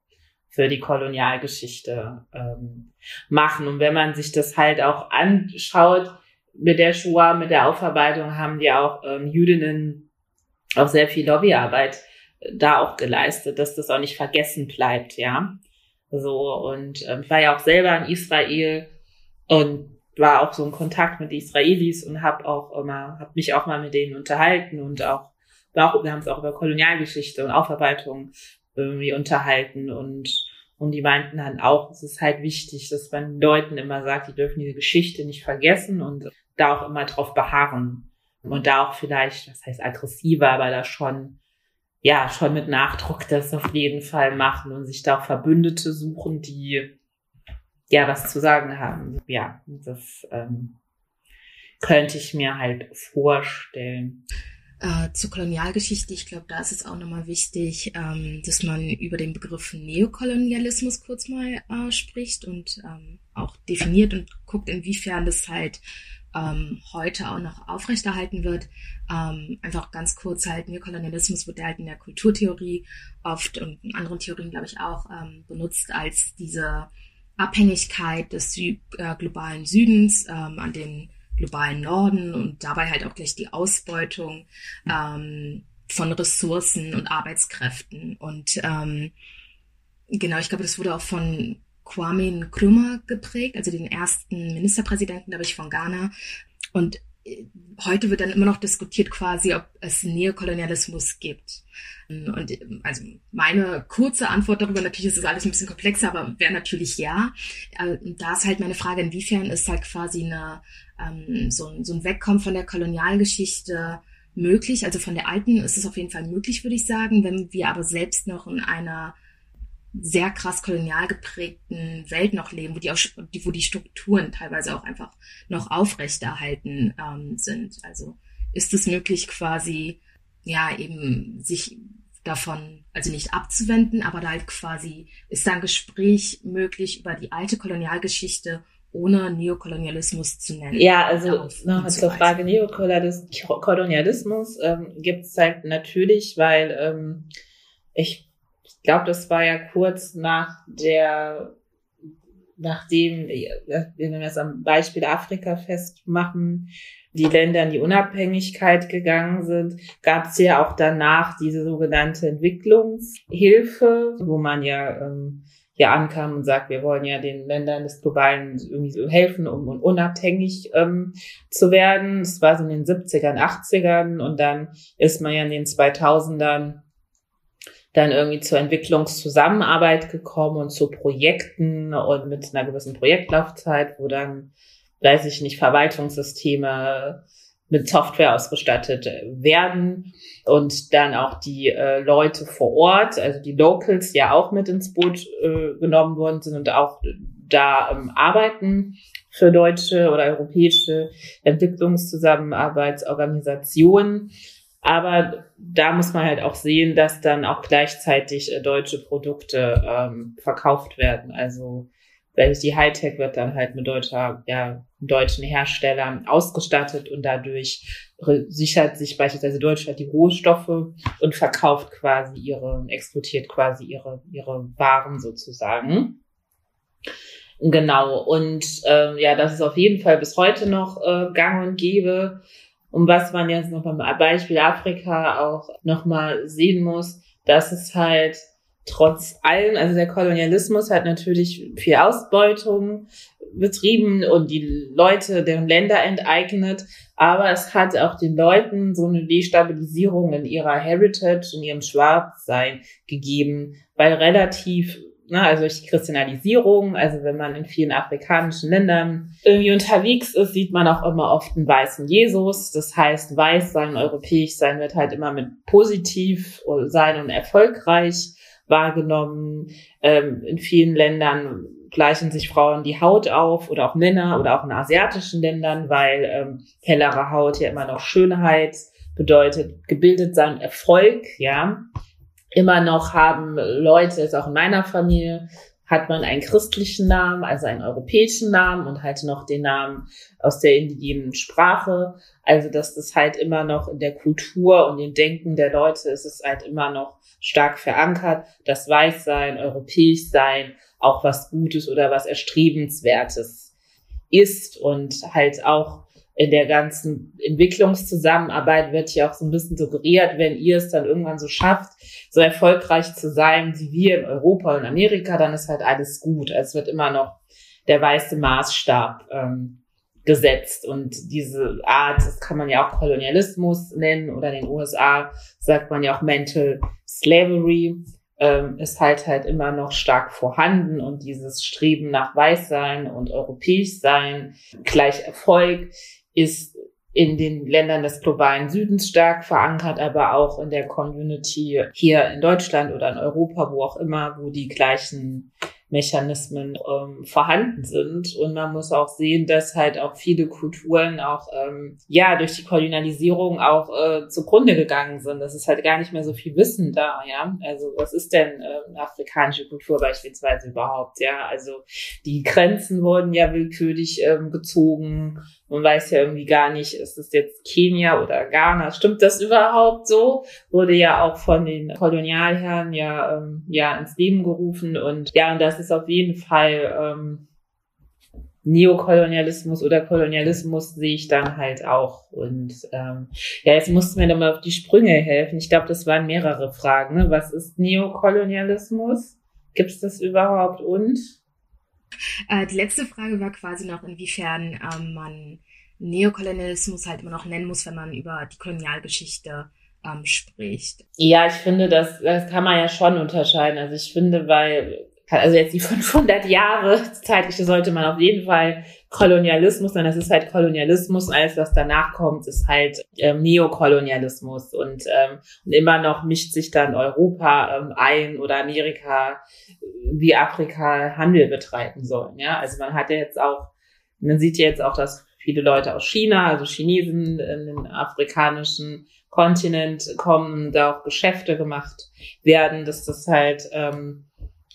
für die Kolonialgeschichte ähm, machen. Und wenn man sich das halt auch anschaut, mit der Shoah, mit der Aufarbeitung haben die auch ähm, Jüdinnen auch sehr viel Lobbyarbeit äh, da auch geleistet, dass das auch nicht vergessen bleibt, ja. So, und ähm, ich war ja auch selber in Israel und war auch so in Kontakt mit Israelis und habe auch immer, habe mich auch mal mit denen unterhalten und auch, auch wir haben uns auch über Kolonialgeschichte und Aufarbeitung irgendwie unterhalten und und die meinten dann auch, es ist halt wichtig, dass man Leuten immer sagt, die dürfen diese Geschichte nicht vergessen und da auch immer drauf beharren. Und da auch vielleicht, das heißt aggressiver, aber da schon ja schon mit Nachdruck das auf jeden Fall machen und sich da auch Verbündete suchen, die ja was zu sagen haben. Ja, das ähm, könnte ich mir halt vorstellen. Äh, zur Kolonialgeschichte, ich glaube, da ist es auch nochmal wichtig, ähm, dass man über den Begriff Neokolonialismus kurz mal äh, spricht und ähm, auch definiert und guckt, inwiefern das halt ähm, heute auch noch aufrechterhalten wird. Ähm, einfach ganz kurz halt, Neokolonialismus wird halt in der Kulturtheorie oft und in anderen Theorien, glaube ich, auch ähm, benutzt als diese Abhängigkeit des Sü äh, globalen Südens ähm, an den globalen Norden und dabei halt auch gleich die Ausbeutung ähm, von Ressourcen und Arbeitskräften. Und ähm, genau, ich glaube, das wurde auch von Kwame Nkrumah geprägt, also den ersten Ministerpräsidenten, glaube ich, von Ghana. Und äh, heute wird dann immer noch diskutiert quasi, ob es Neokolonialismus gibt. Und also meine kurze Antwort darüber, natürlich ist das alles ein bisschen komplexer, aber wäre natürlich ja. Äh, da ist halt meine Frage, inwiefern ist halt quasi eine, ähm, so, so ein Wegkommen von der Kolonialgeschichte möglich. Also von der alten ist es auf jeden Fall möglich, würde ich sagen. Wenn wir aber selbst noch in einer sehr krass kolonial geprägten Welt noch leben, wo die, auch, wo die Strukturen teilweise auch einfach noch aufrechterhalten ähm, sind. Also ist es möglich, quasi ja eben sich davon, also nicht abzuwenden, aber da halt quasi ist da ein Gespräch möglich über die alte Kolonialgeschichte ohne Neokolonialismus zu nennen. Ja, also noch zur Frage Neokolonialismus ähm, gibt es halt natürlich, weil ähm, ich ich glaube, das war ja kurz nach der, nachdem, wenn wir es am Beispiel Afrika festmachen, die Länder in die Unabhängigkeit gegangen sind, gab es ja auch danach diese sogenannte Entwicklungshilfe, wo man ja ähm, hier ankam und sagt, wir wollen ja den Ländern des Globalen irgendwie so helfen, um, um unabhängig ähm, zu werden. Das war so in den 70ern, 80ern und dann ist man ja in den 2000ern dann irgendwie zur Entwicklungszusammenarbeit gekommen und zu Projekten und mit einer gewissen Projektlaufzeit, wo dann, weiß ich nicht, Verwaltungssysteme mit Software ausgestattet werden und dann auch die äh, Leute vor Ort, also die Locals ja auch mit ins Boot äh, genommen worden sind und auch da ähm, arbeiten für deutsche oder europäische Entwicklungszusammenarbeitsorganisationen. Aber da muss man halt auch sehen, dass dann auch gleichzeitig äh, deutsche Produkte ähm, verkauft werden. Also die Hightech wird dann halt mit deutscher, ja, deutschen Herstellern ausgestattet und dadurch sichert sich beispielsweise Deutschland die Rohstoffe und verkauft quasi ihre, exportiert quasi ihre, ihre Waren sozusagen. Genau, und ähm, ja, das ist auf jeden Fall bis heute noch äh, gang und gäbe. Und was man jetzt noch beim Beispiel Afrika auch nochmal sehen muss, dass es halt trotz allem, also der Kolonialismus hat natürlich viel Ausbeutung betrieben und die Leute, deren Länder enteignet, aber es hat auch den Leuten so eine Destabilisierung in ihrer Heritage, in ihrem Schwarzsein gegeben, weil relativ ne, also durch die Christianisierung, also wenn man in vielen afrikanischen Ländern irgendwie unterwegs ist, sieht man auch immer oft einen weißen Jesus. Das heißt, weiß sein, europäisch sein wird halt immer mit positiv sein und erfolgreich wahrgenommen. Ähm, in vielen Ländern gleichen sich Frauen die Haut auf oder auch Männer oder auch in asiatischen Ländern, weil ähm, hellere Haut ja immer noch Schönheit bedeutet, gebildet sein, Erfolg, ja immer noch haben Leute, ist auch in meiner Familie, hat man einen christlichen Namen, also einen europäischen Namen und halt noch den Namen aus der indigenen Sprache. Also, dass das halt immer noch in der Kultur und dem Denken der Leute ist es halt immer noch stark verankert, das Weißsein, europäisch sein, auch was Gutes oder was Erstrebenswertes ist und halt auch in der ganzen Entwicklungszusammenarbeit wird ja auch so ein bisschen suggeriert, wenn ihr es dann irgendwann so schafft, so erfolgreich zu sein wie wir in Europa und Amerika, dann ist halt alles gut. Es wird immer noch der weiße Maßstab ähm, gesetzt und diese Art, das kann man ja auch Kolonialismus nennen oder in den USA sagt man ja auch Mental Slavery, ähm, ist halt halt immer noch stark vorhanden und dieses Streben nach Weißsein und Europäisch sein, gleich Erfolg ist in den Ländern des globalen Südens stark verankert, aber auch in der Community hier in Deutschland oder in Europa, wo auch immer, wo die gleichen Mechanismen ähm, vorhanden sind. Und man muss auch sehen, dass halt auch viele Kulturen auch ähm, ja durch die Kolonialisierung auch äh, zugrunde gegangen sind. Das ist halt gar nicht mehr so viel Wissen da, ja. Also was ist denn äh, afrikanische Kultur beispielsweise überhaupt? Ja, also die Grenzen wurden ja willkürlich ähm, gezogen. Man weiß ja irgendwie gar nicht, ist es jetzt Kenia oder Ghana? Stimmt das überhaupt so? Wurde ja auch von den Kolonialherren ja, ähm, ja ins Leben gerufen und ja, und das ist auf jeden Fall ähm, Neokolonialismus oder Kolonialismus sehe ich dann halt auch. Und ähm, ja, jetzt mussten wir nochmal auf die Sprünge helfen. Ich glaube, das waren mehrere Fragen. Ne? Was ist Neokolonialismus? Gibt es das überhaupt und? Äh, die letzte Frage war quasi noch, inwiefern ähm, man Neokolonialismus halt immer noch nennen muss, wenn man über die Kolonialgeschichte ähm, spricht. Ja, ich finde, das, das kann man ja schon unterscheiden. Also ich finde, weil also jetzt die 500 Jahre zeitliche sollte man auf jeden Fall Kolonialismus, denn das ist halt Kolonialismus und alles, was danach kommt, ist halt ähm, Neokolonialismus und, ähm, und immer noch mischt sich dann Europa ähm, ein oder Amerika, wie Afrika Handel betreiben sollen. Ja, also man hat ja jetzt auch, man sieht ja jetzt auch, dass viele Leute aus China, also Chinesen in den afrikanischen Kontinent kommen, da auch Geschäfte gemacht werden, dass das halt ähm,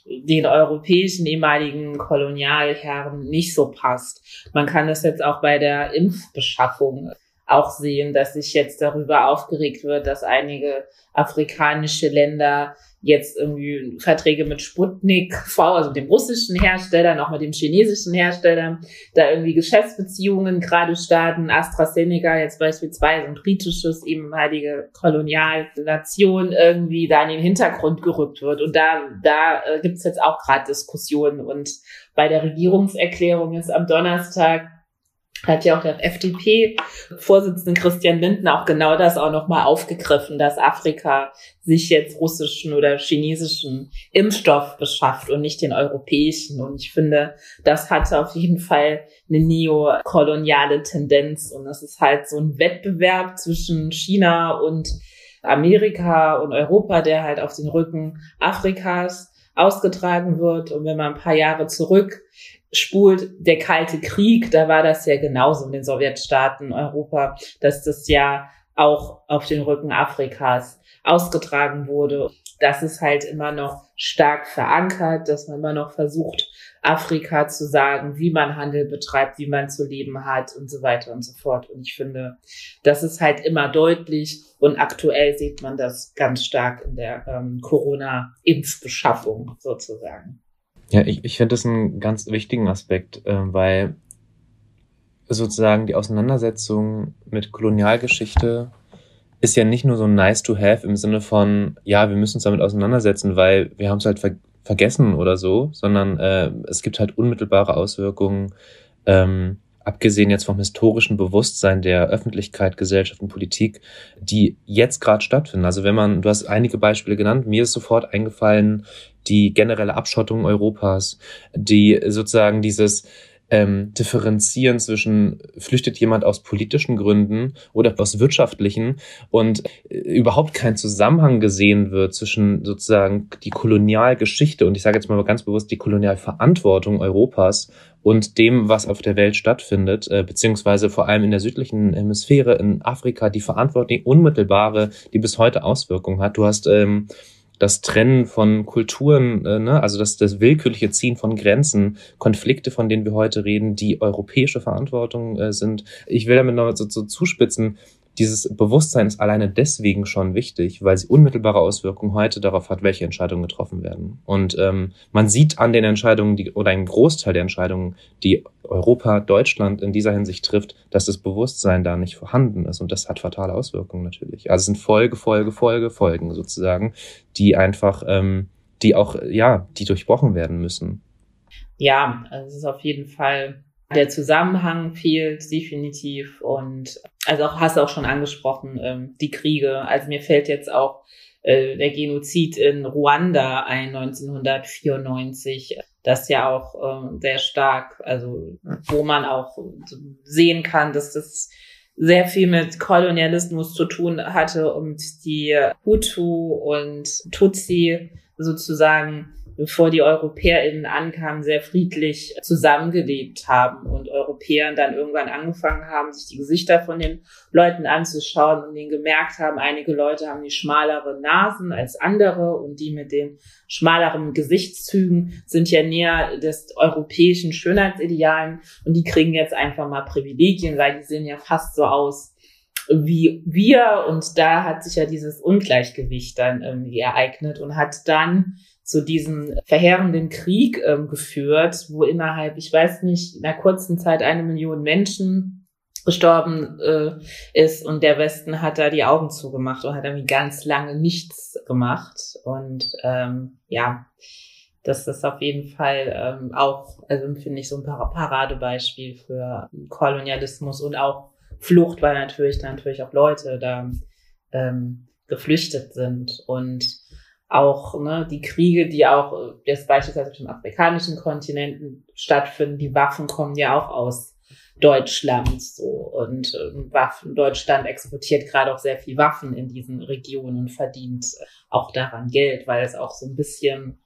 den europäischen ehemaligen Kolonialherren nicht so passt. Man kann das jetzt auch bei der Impfbeschaffung auch sehen, dass sich jetzt darüber aufgeregt wird, dass einige afrikanische Länder jetzt irgendwie Verträge mit Sputnik V, also dem russischen Hersteller, noch mit dem chinesischen Hersteller, da irgendwie Geschäftsbeziehungen gerade starten. AstraZeneca jetzt beispielsweise ein britisches, ehemalige Kolonialnation irgendwie da in den Hintergrund gerückt wird. Und da, da äh, gibt's jetzt auch gerade Diskussionen. Und bei der Regierungserklärung ist am Donnerstag hat ja auch der FDP-Vorsitzende Christian Lindner auch genau das auch nochmal aufgegriffen, dass Afrika sich jetzt russischen oder chinesischen Impfstoff beschafft und nicht den europäischen. Und ich finde, das hatte auf jeden Fall eine neokoloniale Tendenz. Und das ist halt so ein Wettbewerb zwischen China und Amerika und Europa, der halt auf den Rücken Afrikas ausgetragen wird. Und wenn man ein paar Jahre zurück spult, der Kalte Krieg, da war das ja genauso in den Sowjetstaaten Europa, dass das ja auch auf den Rücken Afrikas ausgetragen wurde. Das ist halt immer noch stark verankert, dass man immer noch versucht, Afrika zu sagen, wie man Handel betreibt, wie man zu leben hat und so weiter und so fort. Und ich finde, das ist halt immer deutlich und aktuell sieht man das ganz stark in der ähm, Corona-Impfbeschaffung sozusagen. Ja, ich, ich finde das einen ganz wichtigen Aspekt, äh, weil sozusagen die Auseinandersetzung mit Kolonialgeschichte ist ja nicht nur so nice to have im Sinne von, ja, wir müssen uns damit auseinandersetzen, weil wir haben es halt ver vergessen oder so, sondern äh, es gibt halt unmittelbare Auswirkungen ähm, abgesehen jetzt vom historischen Bewusstsein der Öffentlichkeit, Gesellschaft und Politik, die jetzt gerade stattfinden. Also wenn man, du hast einige Beispiele genannt, mir ist sofort eingefallen, die generelle Abschottung Europas, die sozusagen dieses ähm, differenzieren zwischen flüchtet jemand aus politischen Gründen oder aus wirtschaftlichen und äh, überhaupt kein Zusammenhang gesehen wird zwischen sozusagen die Kolonialgeschichte und ich sage jetzt mal ganz bewusst die Kolonialverantwortung Europas und dem, was auf der Welt stattfindet, äh, beziehungsweise vor allem in der südlichen Hemisphäre, in Afrika, die Verantwortung, die unmittelbare, die bis heute Auswirkungen hat. Du hast ähm, das Trennen von Kulturen, äh, ne? also das, das willkürliche Ziehen von Grenzen, Konflikte, von denen wir heute reden, die europäische Verantwortung äh, sind. Ich will damit noch so, so zuspitzen, dieses Bewusstsein ist alleine deswegen schon wichtig, weil sie unmittelbare Auswirkungen heute darauf hat, welche Entscheidungen getroffen werden. Und ähm, man sieht an den Entscheidungen, die, oder einen Großteil der Entscheidungen, die Europa, Deutschland in dieser Hinsicht trifft, dass das Bewusstsein da nicht vorhanden ist. Und das hat fatale Auswirkungen natürlich. Also es sind Folge, Folge, Folge, Folgen sozusagen, die einfach, ähm, die auch, ja, die durchbrochen werden müssen. Ja, also es ist auf jeden Fall der Zusammenhang fehlt definitiv und also auch hast du auch schon angesprochen ähm, die Kriege. Also mir fällt jetzt auch äh, der Genozid in Ruanda ein 1994, das ja auch äh, sehr stark, also wo man auch sehen kann, dass das sehr viel mit Kolonialismus zu tun hatte und die Hutu und Tutsi sozusagen bevor die EuropäerInnen ankamen, sehr friedlich zusammengelebt haben und Europäer dann irgendwann angefangen haben, sich die Gesichter von den Leuten anzuschauen und denen gemerkt haben, einige Leute haben die schmalere Nasen als andere und die mit den schmaleren Gesichtszügen sind ja näher des europäischen Schönheitsidealen und die kriegen jetzt einfach mal Privilegien, weil die sehen ja fast so aus wie wir und da hat sich ja dieses Ungleichgewicht dann irgendwie ereignet und hat dann zu diesem verheerenden Krieg ähm, geführt, wo innerhalb, ich weiß nicht, in einer kurzen Zeit eine Million Menschen gestorben äh, ist und der Westen hat da die Augen zugemacht und hat irgendwie ganz lange nichts gemacht. Und ähm, ja, das ist auf jeden Fall ähm, auch, also finde ich so ein Paradebeispiel für Kolonialismus und auch Flucht, weil natürlich da natürlich auch Leute da ähm, geflüchtet sind. Und auch ne, die Kriege, die auch jetzt beispielsweise auf dem afrikanischen Kontinenten stattfinden, die Waffen kommen ja auch aus Deutschland so. Und äh, Waffen Deutschland exportiert gerade auch sehr viel Waffen in diesen Regionen und verdient auch daran Geld, weil es auch so ein bisschen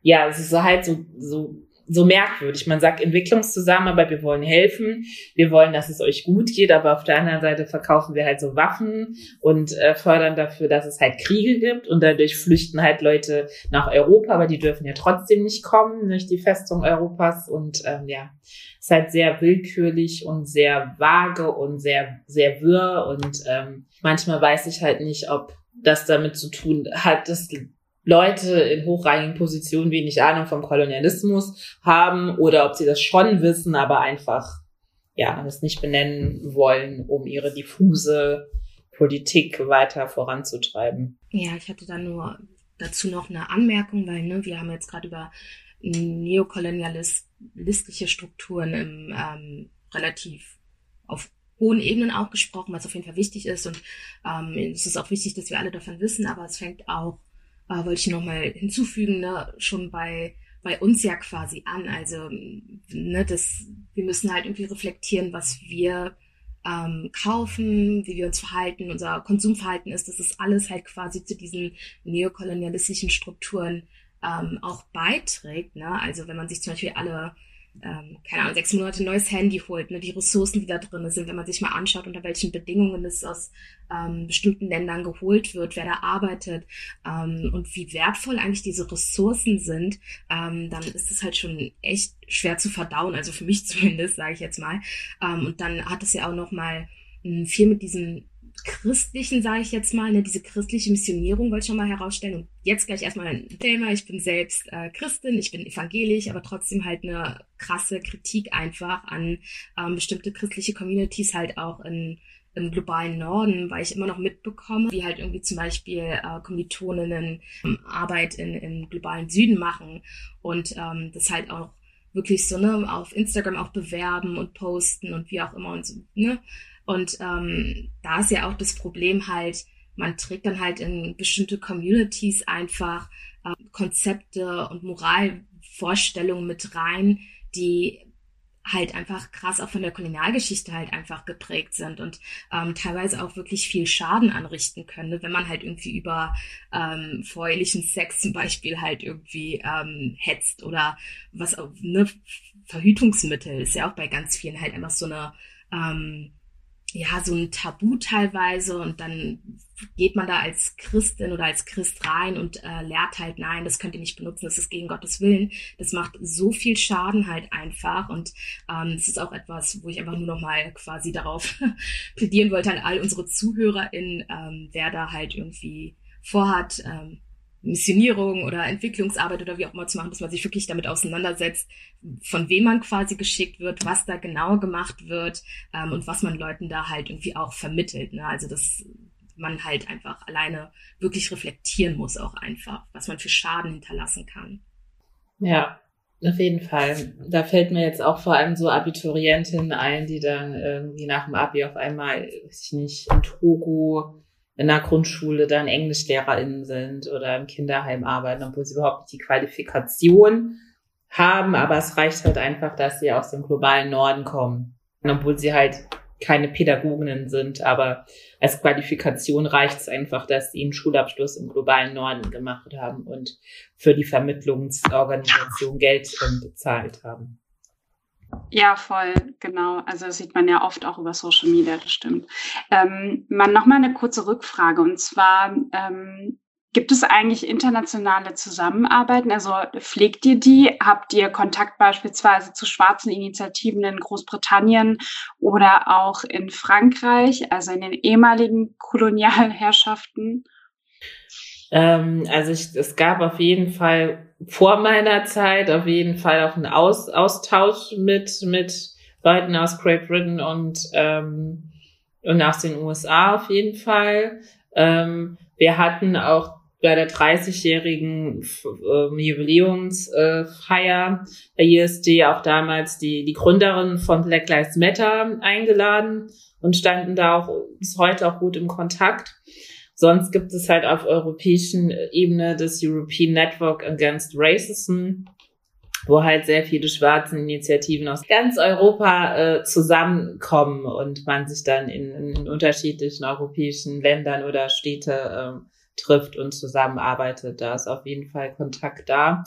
ja, es ist halt so so so merkwürdig. Man sagt Entwicklungszusammenarbeit, wir wollen helfen, wir wollen, dass es euch gut geht, aber auf der anderen Seite verkaufen wir halt so Waffen und äh, fördern dafür, dass es halt Kriege gibt und dadurch flüchten halt Leute nach Europa, aber die dürfen ja trotzdem nicht kommen durch die Festung Europas und ähm, ja, ist halt sehr willkürlich und sehr vage und sehr, sehr wirr und ähm, manchmal weiß ich halt nicht, ob das damit zu tun hat, dass Leute in hochrangigen Positionen wenig Ahnung vom Kolonialismus haben oder ob sie das schon wissen, aber einfach ja das nicht benennen wollen, um ihre diffuse Politik weiter voranzutreiben. Ja, ich hatte da nur dazu noch eine Anmerkung, weil ne, wir haben jetzt gerade über neokolonialistische Strukturen im ähm, relativ auf hohen Ebenen auch gesprochen, was auf jeden Fall wichtig ist. Und ähm, es ist auch wichtig, dass wir alle davon wissen, aber es fängt auch äh, wollte ich nochmal hinzufügen, ne, schon bei, bei uns ja quasi an. Also, ne, das, wir müssen halt irgendwie reflektieren, was wir ähm, kaufen, wie wir uns verhalten, unser Konsumverhalten ist, dass es alles halt quasi zu diesen neokolonialistischen Strukturen ähm, auch beiträgt. Ne? Also wenn man sich zum Beispiel alle ähm, keine Ahnung, sechs Monate neues Handy holt, ne, die Ressourcen, die da drin sind, wenn man sich mal anschaut, unter welchen Bedingungen es aus ähm, bestimmten Ländern geholt wird, wer da arbeitet ähm, und wie wertvoll eigentlich diese Ressourcen sind, ähm, dann ist es halt schon echt schwer zu verdauen, also für mich zumindest, sage ich jetzt mal. Ähm, und dann hat es ja auch noch mal hm, viel mit diesen christlichen, sage ich jetzt mal, ne, diese christliche Missionierung wollte ich schon mal herausstellen. Und jetzt gleich erstmal ein Thema. Ich bin selbst äh, Christin, ich bin evangelisch, aber trotzdem halt eine krasse Kritik einfach an ähm, bestimmte christliche Communities halt auch in im globalen Norden, weil ich immer noch mitbekomme, wie halt irgendwie zum Beispiel äh, Kommilitoninnen ähm, Arbeit in, im globalen Süden machen und ähm, das halt auch wirklich so ne auf Instagram auch bewerben und posten und wie auch immer und so ne und ähm, da ist ja auch das Problem halt, man trägt dann halt in bestimmte Communities einfach äh, Konzepte und Moralvorstellungen mit rein, die halt einfach krass auch von der Kolonialgeschichte halt einfach geprägt sind und ähm, teilweise auch wirklich viel Schaden anrichten können, ne? wenn man halt irgendwie über ähm, vorhelichen Sex zum Beispiel halt irgendwie ähm, hetzt oder was auch, ne, Verhütungsmittel ist ja auch bei ganz vielen halt einfach so eine ähm, ja, so ein Tabu teilweise und dann geht man da als Christin oder als Christ rein und äh, lehrt halt, nein, das könnt ihr nicht benutzen, das ist gegen Gottes Willen. Das macht so viel Schaden halt einfach und ähm, das ist auch etwas, wo ich einfach nur noch mal quasi darauf plädieren wollte an all unsere ZuhörerInnen, ähm, wer da halt irgendwie vorhat, ähm, Missionierung oder Entwicklungsarbeit oder wie auch immer zu machen, dass man sich wirklich damit auseinandersetzt, von wem man quasi geschickt wird, was da genau gemacht wird ähm, und was man Leuten da halt irgendwie auch vermittelt. Ne? Also dass man halt einfach alleine wirklich reflektieren muss auch einfach, was man für Schaden hinterlassen kann. Ja, auf jeden Fall. Da fällt mir jetzt auch vor allem so Abiturientinnen ein, die dann irgendwie nach dem Abi auf einmal, weiß ich nicht, in Togo in der Grundschule dann EnglischlehrerInnen sind oder im Kinderheim arbeiten, obwohl sie überhaupt nicht die Qualifikation haben, aber es reicht halt einfach, dass sie aus dem globalen Norden kommen. Und obwohl sie halt keine Pädagoginnen sind, aber als Qualifikation reicht es einfach, dass sie einen Schulabschluss im globalen Norden gemacht haben und für die Vermittlungsorganisation Geld ähm, bezahlt haben. Ja, voll, genau. Also das sieht man ja oft auch über Social Media, das stimmt. Ähm, man noch mal eine kurze Rückfrage und zwar ähm, Gibt es eigentlich internationale Zusammenarbeiten? Also pflegt ihr die? Habt ihr Kontakt beispielsweise zu schwarzen Initiativen in Großbritannien oder auch in Frankreich, also in den ehemaligen Kolonialherrschaften? Ähm, also ich, es gab auf jeden Fall vor meiner Zeit auf jeden Fall auch einen Aus, Austausch mit, mit Leuten aus Great Britain und, ähm, und aus den USA auf jeden Fall. Ähm, wir hatten auch bei der 30-jährigen äh, Jubiläumsfeier bei ISD auch damals die, die Gründerin von Black Lives Matter eingeladen und standen da auch bis heute auch gut im Kontakt. Sonst gibt es halt auf europäischen Ebene das European Network Against Racism, wo halt sehr viele schwarze Initiativen aus ganz Europa äh, zusammenkommen und man sich dann in, in unterschiedlichen europäischen Ländern oder Städte äh, trifft und zusammenarbeitet. Da ist auf jeden Fall Kontakt da.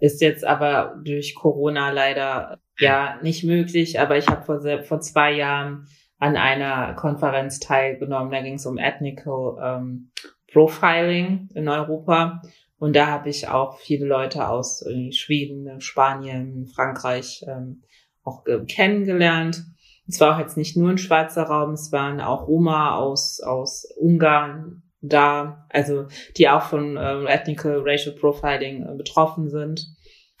Ist jetzt aber durch Corona leider ja nicht möglich. Aber ich habe vor, vor zwei Jahren an einer Konferenz teilgenommen. Da ging es um Ethnical ähm, Profiling in Europa. Und da habe ich auch viele Leute aus Schweden, Spanien, Frankreich ähm, auch äh, kennengelernt. Es war auch jetzt nicht nur ein schwarzer Raum, es waren auch Roma aus, aus Ungarn, da, also die auch von ähm, Ethnical Racial Profiling äh, betroffen sind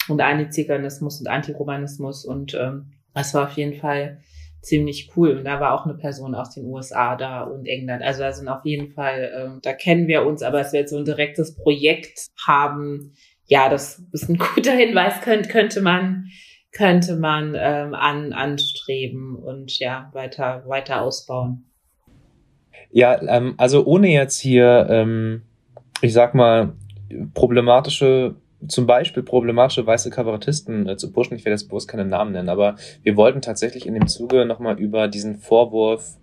und Antiziganismus und Antiromanismus und ähm, das war auf jeden Fall ziemlich cool und da war auch eine Person aus den USA da und England. Also da sind auf jeden Fall, äh, da kennen wir uns, aber es wird so ein direktes Projekt haben. Ja, das ist ein guter Hinweis, könnte, könnte man könnte man ähm, an, anstreben und ja weiter weiter ausbauen. Ja, ähm, also ohne jetzt hier, ähm, ich sag mal, problematische, zum Beispiel problematische weiße Kabarettisten äh, zu pushen, ich werde jetzt bewusst keine Namen nennen, aber wir wollten tatsächlich in dem Zuge nochmal über diesen Vorwurf,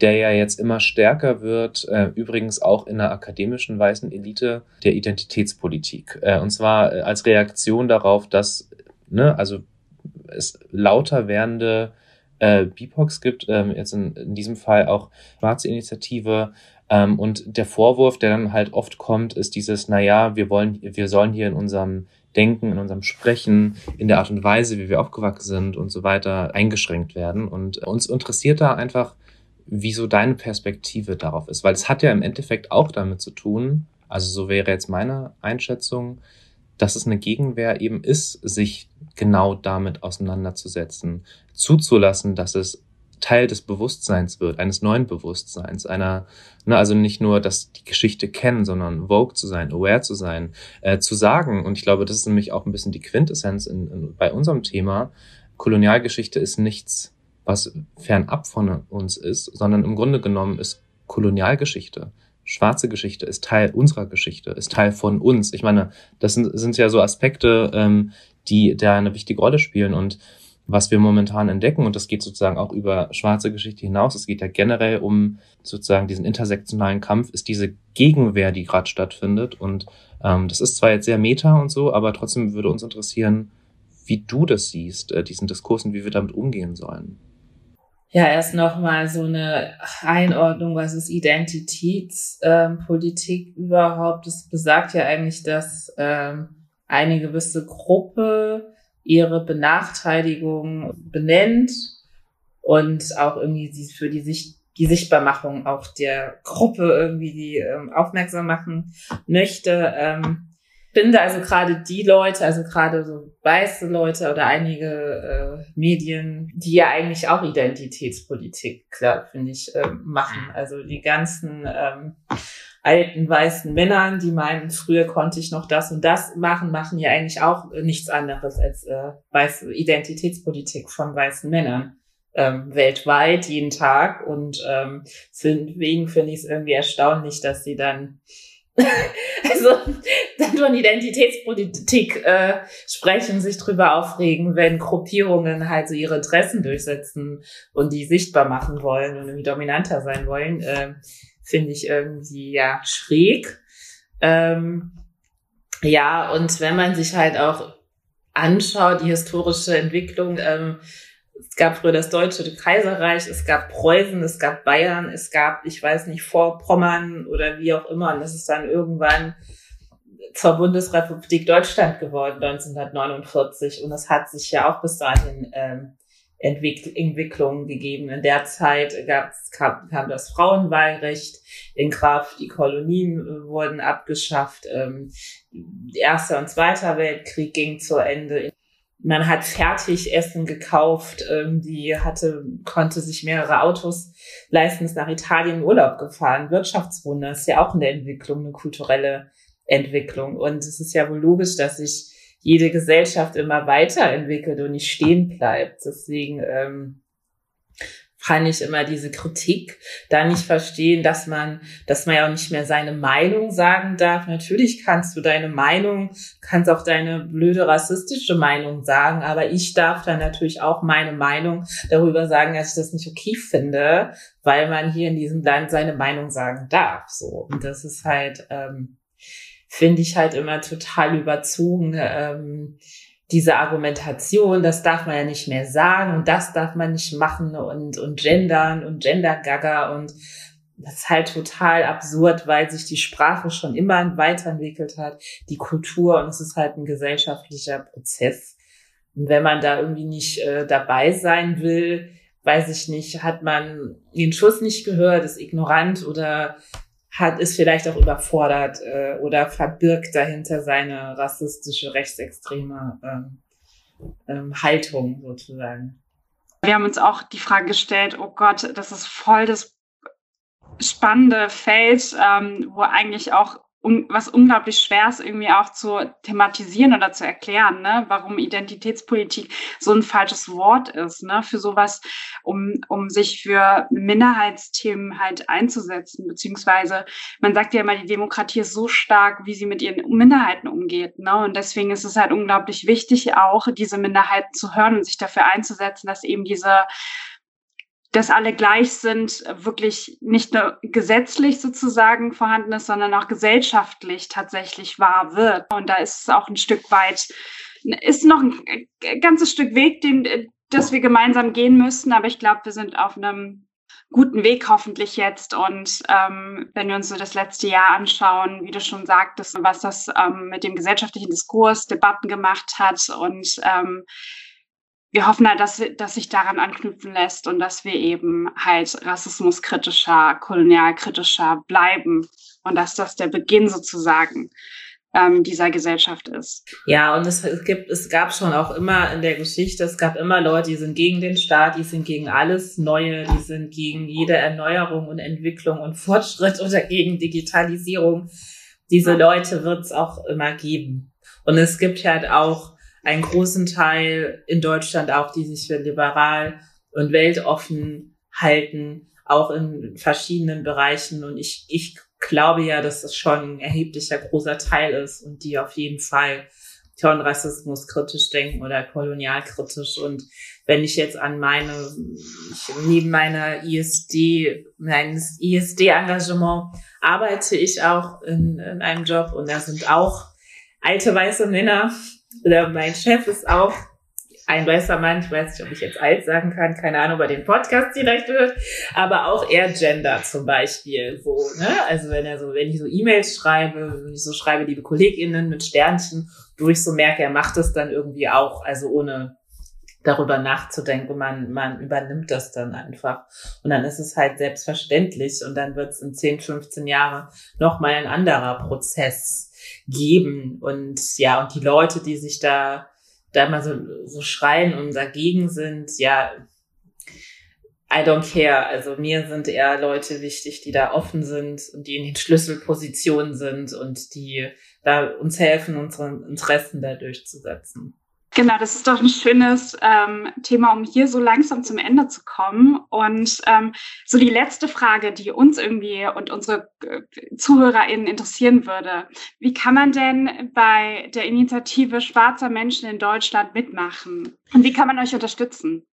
der ja jetzt immer stärker wird, äh, übrigens auch in der akademischen weißen Elite der Identitätspolitik. Äh, und zwar äh, als Reaktion darauf, dass, ne, also es lauter werdende äh, BIPOX gibt, ähm, jetzt in, in diesem Fall auch schwarze Initiative. Ähm, und der Vorwurf, der dann halt oft kommt, ist dieses, naja, wir wollen, wir sollen hier in unserem Denken, in unserem Sprechen, in der Art und Weise, wie wir aufgewachsen sind und so weiter, eingeschränkt werden. Und uns interessiert da einfach, wieso deine Perspektive darauf ist. Weil es hat ja im Endeffekt auch damit zu tun, also so wäre jetzt meine Einschätzung, dass es eine Gegenwehr eben ist, sich genau damit auseinanderzusetzen, zuzulassen, dass es Teil des Bewusstseins wird, eines neuen Bewusstseins, einer, ne, also nicht nur, dass die Geschichte kennen, sondern vogue zu sein, aware zu sein, äh, zu sagen, und ich glaube, das ist nämlich auch ein bisschen die Quintessenz in, in, bei unserem Thema, Kolonialgeschichte ist nichts, was fernab von uns ist, sondern im Grunde genommen ist Kolonialgeschichte. Schwarze Geschichte ist Teil unserer Geschichte, ist Teil von uns. Ich meine, das sind, sind ja so Aspekte, ähm, die da eine wichtige Rolle spielen. Und was wir momentan entdecken, und das geht sozusagen auch über schwarze Geschichte hinaus, es geht ja generell um sozusagen diesen intersektionalen Kampf, ist diese Gegenwehr, die gerade stattfindet. Und ähm, das ist zwar jetzt sehr meta und so, aber trotzdem würde uns interessieren, wie du das siehst, äh, diesen Diskurs und wie wir damit umgehen sollen ja erst nochmal so eine Einordnung, was ist Identitätspolitik ähm, überhaupt? Das besagt ja eigentlich, dass ähm, eine gewisse Gruppe ihre Benachteiligung benennt und auch irgendwie für die Sicht die Sichtbarmachung auch der Gruppe irgendwie die ähm, aufmerksam machen möchte. Ähm, finde also gerade die Leute, also gerade so weiße Leute oder einige äh, Medien, die ja eigentlich auch Identitätspolitik, klar, finde ich, äh, machen. Also die ganzen ähm, alten weißen Männern, die meinen, früher konnte ich noch das und das machen, machen ja eigentlich auch nichts anderes als äh, weiße Identitätspolitik von weißen Männern. Ähm, weltweit jeden Tag und ähm, deswegen finde ich es irgendwie erstaunlich, dass sie dann also dann von Identitätspolitik äh, sprechen, sich drüber aufregen, wenn Gruppierungen halt so ihre Interessen durchsetzen und die sichtbar machen wollen und irgendwie dominanter sein wollen, äh, finde ich irgendwie ja schräg. Ähm, ja, und wenn man sich halt auch anschaut, die historische Entwicklung, ähm, es gab früher das Deutsche Kaiserreich, es gab Preußen, es gab Bayern, es gab, ich weiß nicht, Vorpommern oder wie auch immer. Und das ist dann irgendwann zur Bundesrepublik Deutschland geworden, 1949. Und das hat sich ja auch bis dahin ähm, Entwick Entwicklungen gegeben. In der Zeit gab's, kam, kam das Frauenwahlrecht in Kraft, die Kolonien äh, wurden abgeschafft, ähm, Erster und Zweiter Weltkrieg ging zu Ende. Man hat Fertigessen gekauft, ähm, die hatte, konnte sich mehrere Autos leisten, ist nach Italien in Urlaub gefahren. Wirtschaftswunder ist ja auch in der Entwicklung, eine kulturelle Entwicklung. Und es ist ja wohl logisch, dass sich jede Gesellschaft immer weiterentwickelt und nicht stehen bleibt. Deswegen ähm, kann ich immer diese Kritik da nicht verstehen, dass man, dass man ja auch nicht mehr seine Meinung sagen darf. Natürlich kannst du deine Meinung, kannst auch deine blöde rassistische Meinung sagen, aber ich darf dann natürlich auch meine Meinung darüber sagen, dass ich das nicht okay finde, weil man hier in diesem Land seine Meinung sagen darf. So und das ist halt ähm, finde ich halt immer total überzogen. Ähm, diese Argumentation, das darf man ja nicht mehr sagen und das darf man nicht machen und, und gendern und Gendergaga und das ist halt total absurd, weil sich die Sprache schon immer weiterentwickelt hat, die Kultur und es ist halt ein gesellschaftlicher Prozess. Und wenn man da irgendwie nicht äh, dabei sein will, weiß ich nicht, hat man den Schuss nicht gehört, ist ignorant oder hat, ist vielleicht auch überfordert äh, oder verbirgt dahinter seine rassistische, rechtsextreme ähm, ähm, Haltung sozusagen. Wir haben uns auch die Frage gestellt, oh Gott, das ist voll das spannende Feld, ähm, wo eigentlich auch un was unglaublich schwer ist, irgendwie auch zu thematisieren oder zu erklären, ne? warum Identitätspolitik so ein falsches Wort ist, ne? für sowas, um, um sich für Minderheitsthemen halt einzusetzen, beziehungsweise man sagt ja immer, die Demokratie ist so stark, wie sie mit ihren Minderheiten umgeht. Ne? Und deswegen ist es halt unglaublich wichtig, auch diese Minderheiten zu hören und sich dafür einzusetzen, dass eben diese dass alle gleich sind, wirklich nicht nur gesetzlich sozusagen vorhanden ist, sondern auch gesellschaftlich tatsächlich wahr wird. Und da ist es auch ein Stück weit, ist noch ein ganzes Stück Weg, den, das wir gemeinsam gehen müssten. Aber ich glaube, wir sind auf einem guten Weg hoffentlich jetzt. Und ähm, wenn wir uns so das letzte Jahr anschauen, wie du schon sagtest, was das ähm, mit dem gesellschaftlichen Diskurs, Debatten gemacht hat und ähm, wir hoffen halt, dass, dass sich daran anknüpfen lässt und dass wir eben halt rassismuskritischer, kolonialkritischer bleiben und dass das der Beginn sozusagen ähm, dieser Gesellschaft ist. Ja, und es, es gibt, es gab schon auch immer in der Geschichte, es gab immer Leute, die sind gegen den Staat, die sind gegen alles Neue, die sind gegen jede Erneuerung und Entwicklung und Fortschritt oder gegen Digitalisierung. Diese Leute wird es auch immer geben. Und es gibt halt auch einen großen Teil in Deutschland auch, die sich für liberal und weltoffen halten, auch in verschiedenen Bereichen. Und ich, ich glaube ja, dass das schon ein erheblicher großer Teil ist und die auf jeden Fall schon Rassismus kritisch denken oder kolonialkritisch. Und wenn ich jetzt an meine, ich, neben meiner ISD, meines ISD-Engagement arbeite ich auch in, in einem Job und da sind auch alte weiße Männer, oder mein Chef ist auch ein weißer Mann, ich weiß nicht, ob ich jetzt alt sagen kann, keine Ahnung, über den Podcast vielleicht hört, aber auch er Gender zum Beispiel, so, ne? Also wenn er so, wenn ich so E-Mails schreibe, wenn ich so schreibe, liebe KollegInnen mit Sternchen, wo ich so merke, er macht es dann irgendwie auch, also ohne darüber nachzudenken, man, man übernimmt das dann einfach. Und dann ist es halt selbstverständlich. Und dann wird es in 10, 15 Jahren nochmal ein anderer Prozess geben. Und ja, und die Leute, die sich da, da immer so, so schreien und dagegen sind, ja, I don't care. Also mir sind eher Leute wichtig, die da offen sind und die in den Schlüsselpositionen sind und die da uns helfen, unsere Interessen da durchzusetzen. Genau, das ist doch ein schönes ähm, Thema, um hier so langsam zum Ende zu kommen. Und ähm, so die letzte Frage, die uns irgendwie und unsere äh, ZuhörerInnen interessieren würde. Wie kann man denn bei der Initiative Schwarzer Menschen in Deutschland mitmachen? Und wie kann man euch unterstützen?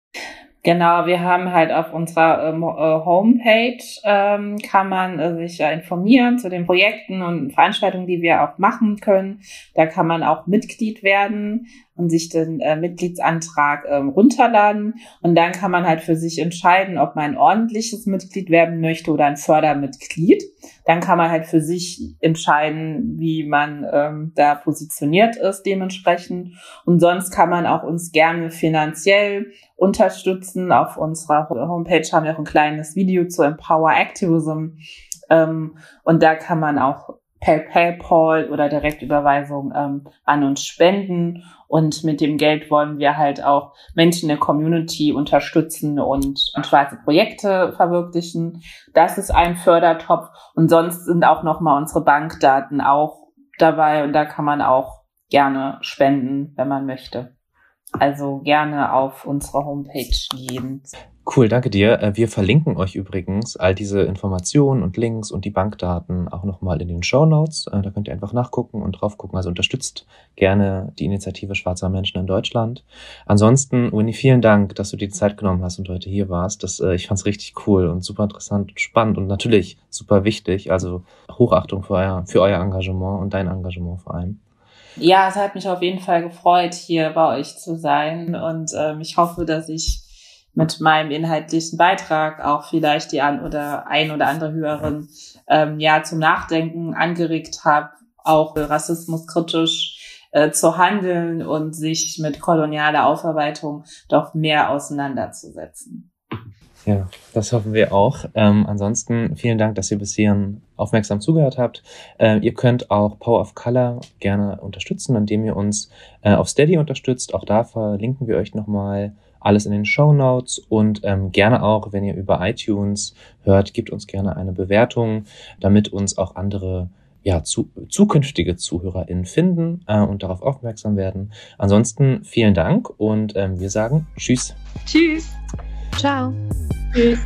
Genau, wir haben halt auf unserer ähm, äh, Homepage ähm, kann man äh, sich ja informieren zu den Projekten und Veranstaltungen, die wir auch machen können. Da kann man auch Mitglied werden und sich den äh, Mitgliedsantrag ähm, runterladen. Und dann kann man halt für sich entscheiden, ob man ein ordentliches Mitglied werden möchte oder ein Fördermitglied. Dann kann man halt für sich entscheiden, wie man ähm, da positioniert ist dementsprechend. Und sonst kann man auch uns gerne finanziell unterstützen. Auf unserer Homepage haben wir auch ein kleines Video zu Empower Activism. Ähm, und da kann man auch per PayPal oder Direktüberweisung ähm, an uns spenden. Und mit dem Geld wollen wir halt auch Menschen in der Community unterstützen und, und schwarze Projekte verwirklichen. Das ist ein Fördertopf. Und sonst sind auch nochmal unsere Bankdaten auch dabei. Und da kann man auch gerne spenden, wenn man möchte. Also gerne auf unsere Homepage gehen. Cool, danke dir. Äh, wir verlinken euch übrigens all diese Informationen und Links und die Bankdaten auch nochmal in den Show Notes. Äh, da könnt ihr einfach nachgucken und drauf gucken. Also unterstützt gerne die Initiative Schwarzer Menschen in Deutschland. Ansonsten, Winnie, vielen Dank, dass du dir die Zeit genommen hast und heute hier warst. Das, äh, ich fand es richtig cool und super interessant und spannend und natürlich super wichtig. Also Hochachtung für euer, für euer Engagement und dein Engagement vor allem. Ja, es hat mich auf jeden Fall gefreut, hier bei euch zu sein. Und ähm, ich hoffe, dass ich mit meinem inhaltlichen Beitrag auch vielleicht die an oder ein oder andere Hörerin ähm, ja zum Nachdenken angeregt habe, auch rassismuskritisch äh, zu handeln und sich mit kolonialer Aufarbeitung doch mehr auseinanderzusetzen. Ja, das hoffen wir auch. Ähm, ansonsten vielen Dank, dass ihr bis hierhin aufmerksam zugehört habt. Äh, ihr könnt auch Power of Color gerne unterstützen, indem ihr uns äh, auf Steady unterstützt. Auch da verlinken wir euch nochmal alles in den Show Notes und ähm, gerne auch, wenn ihr über iTunes hört, gebt uns gerne eine Bewertung, damit uns auch andere ja, zu, zukünftige ZuhörerInnen finden äh, und darauf aufmerksam werden. Ansonsten vielen Dank und ähm, wir sagen Tschüss. Tschüss. Ciao. Tschüss.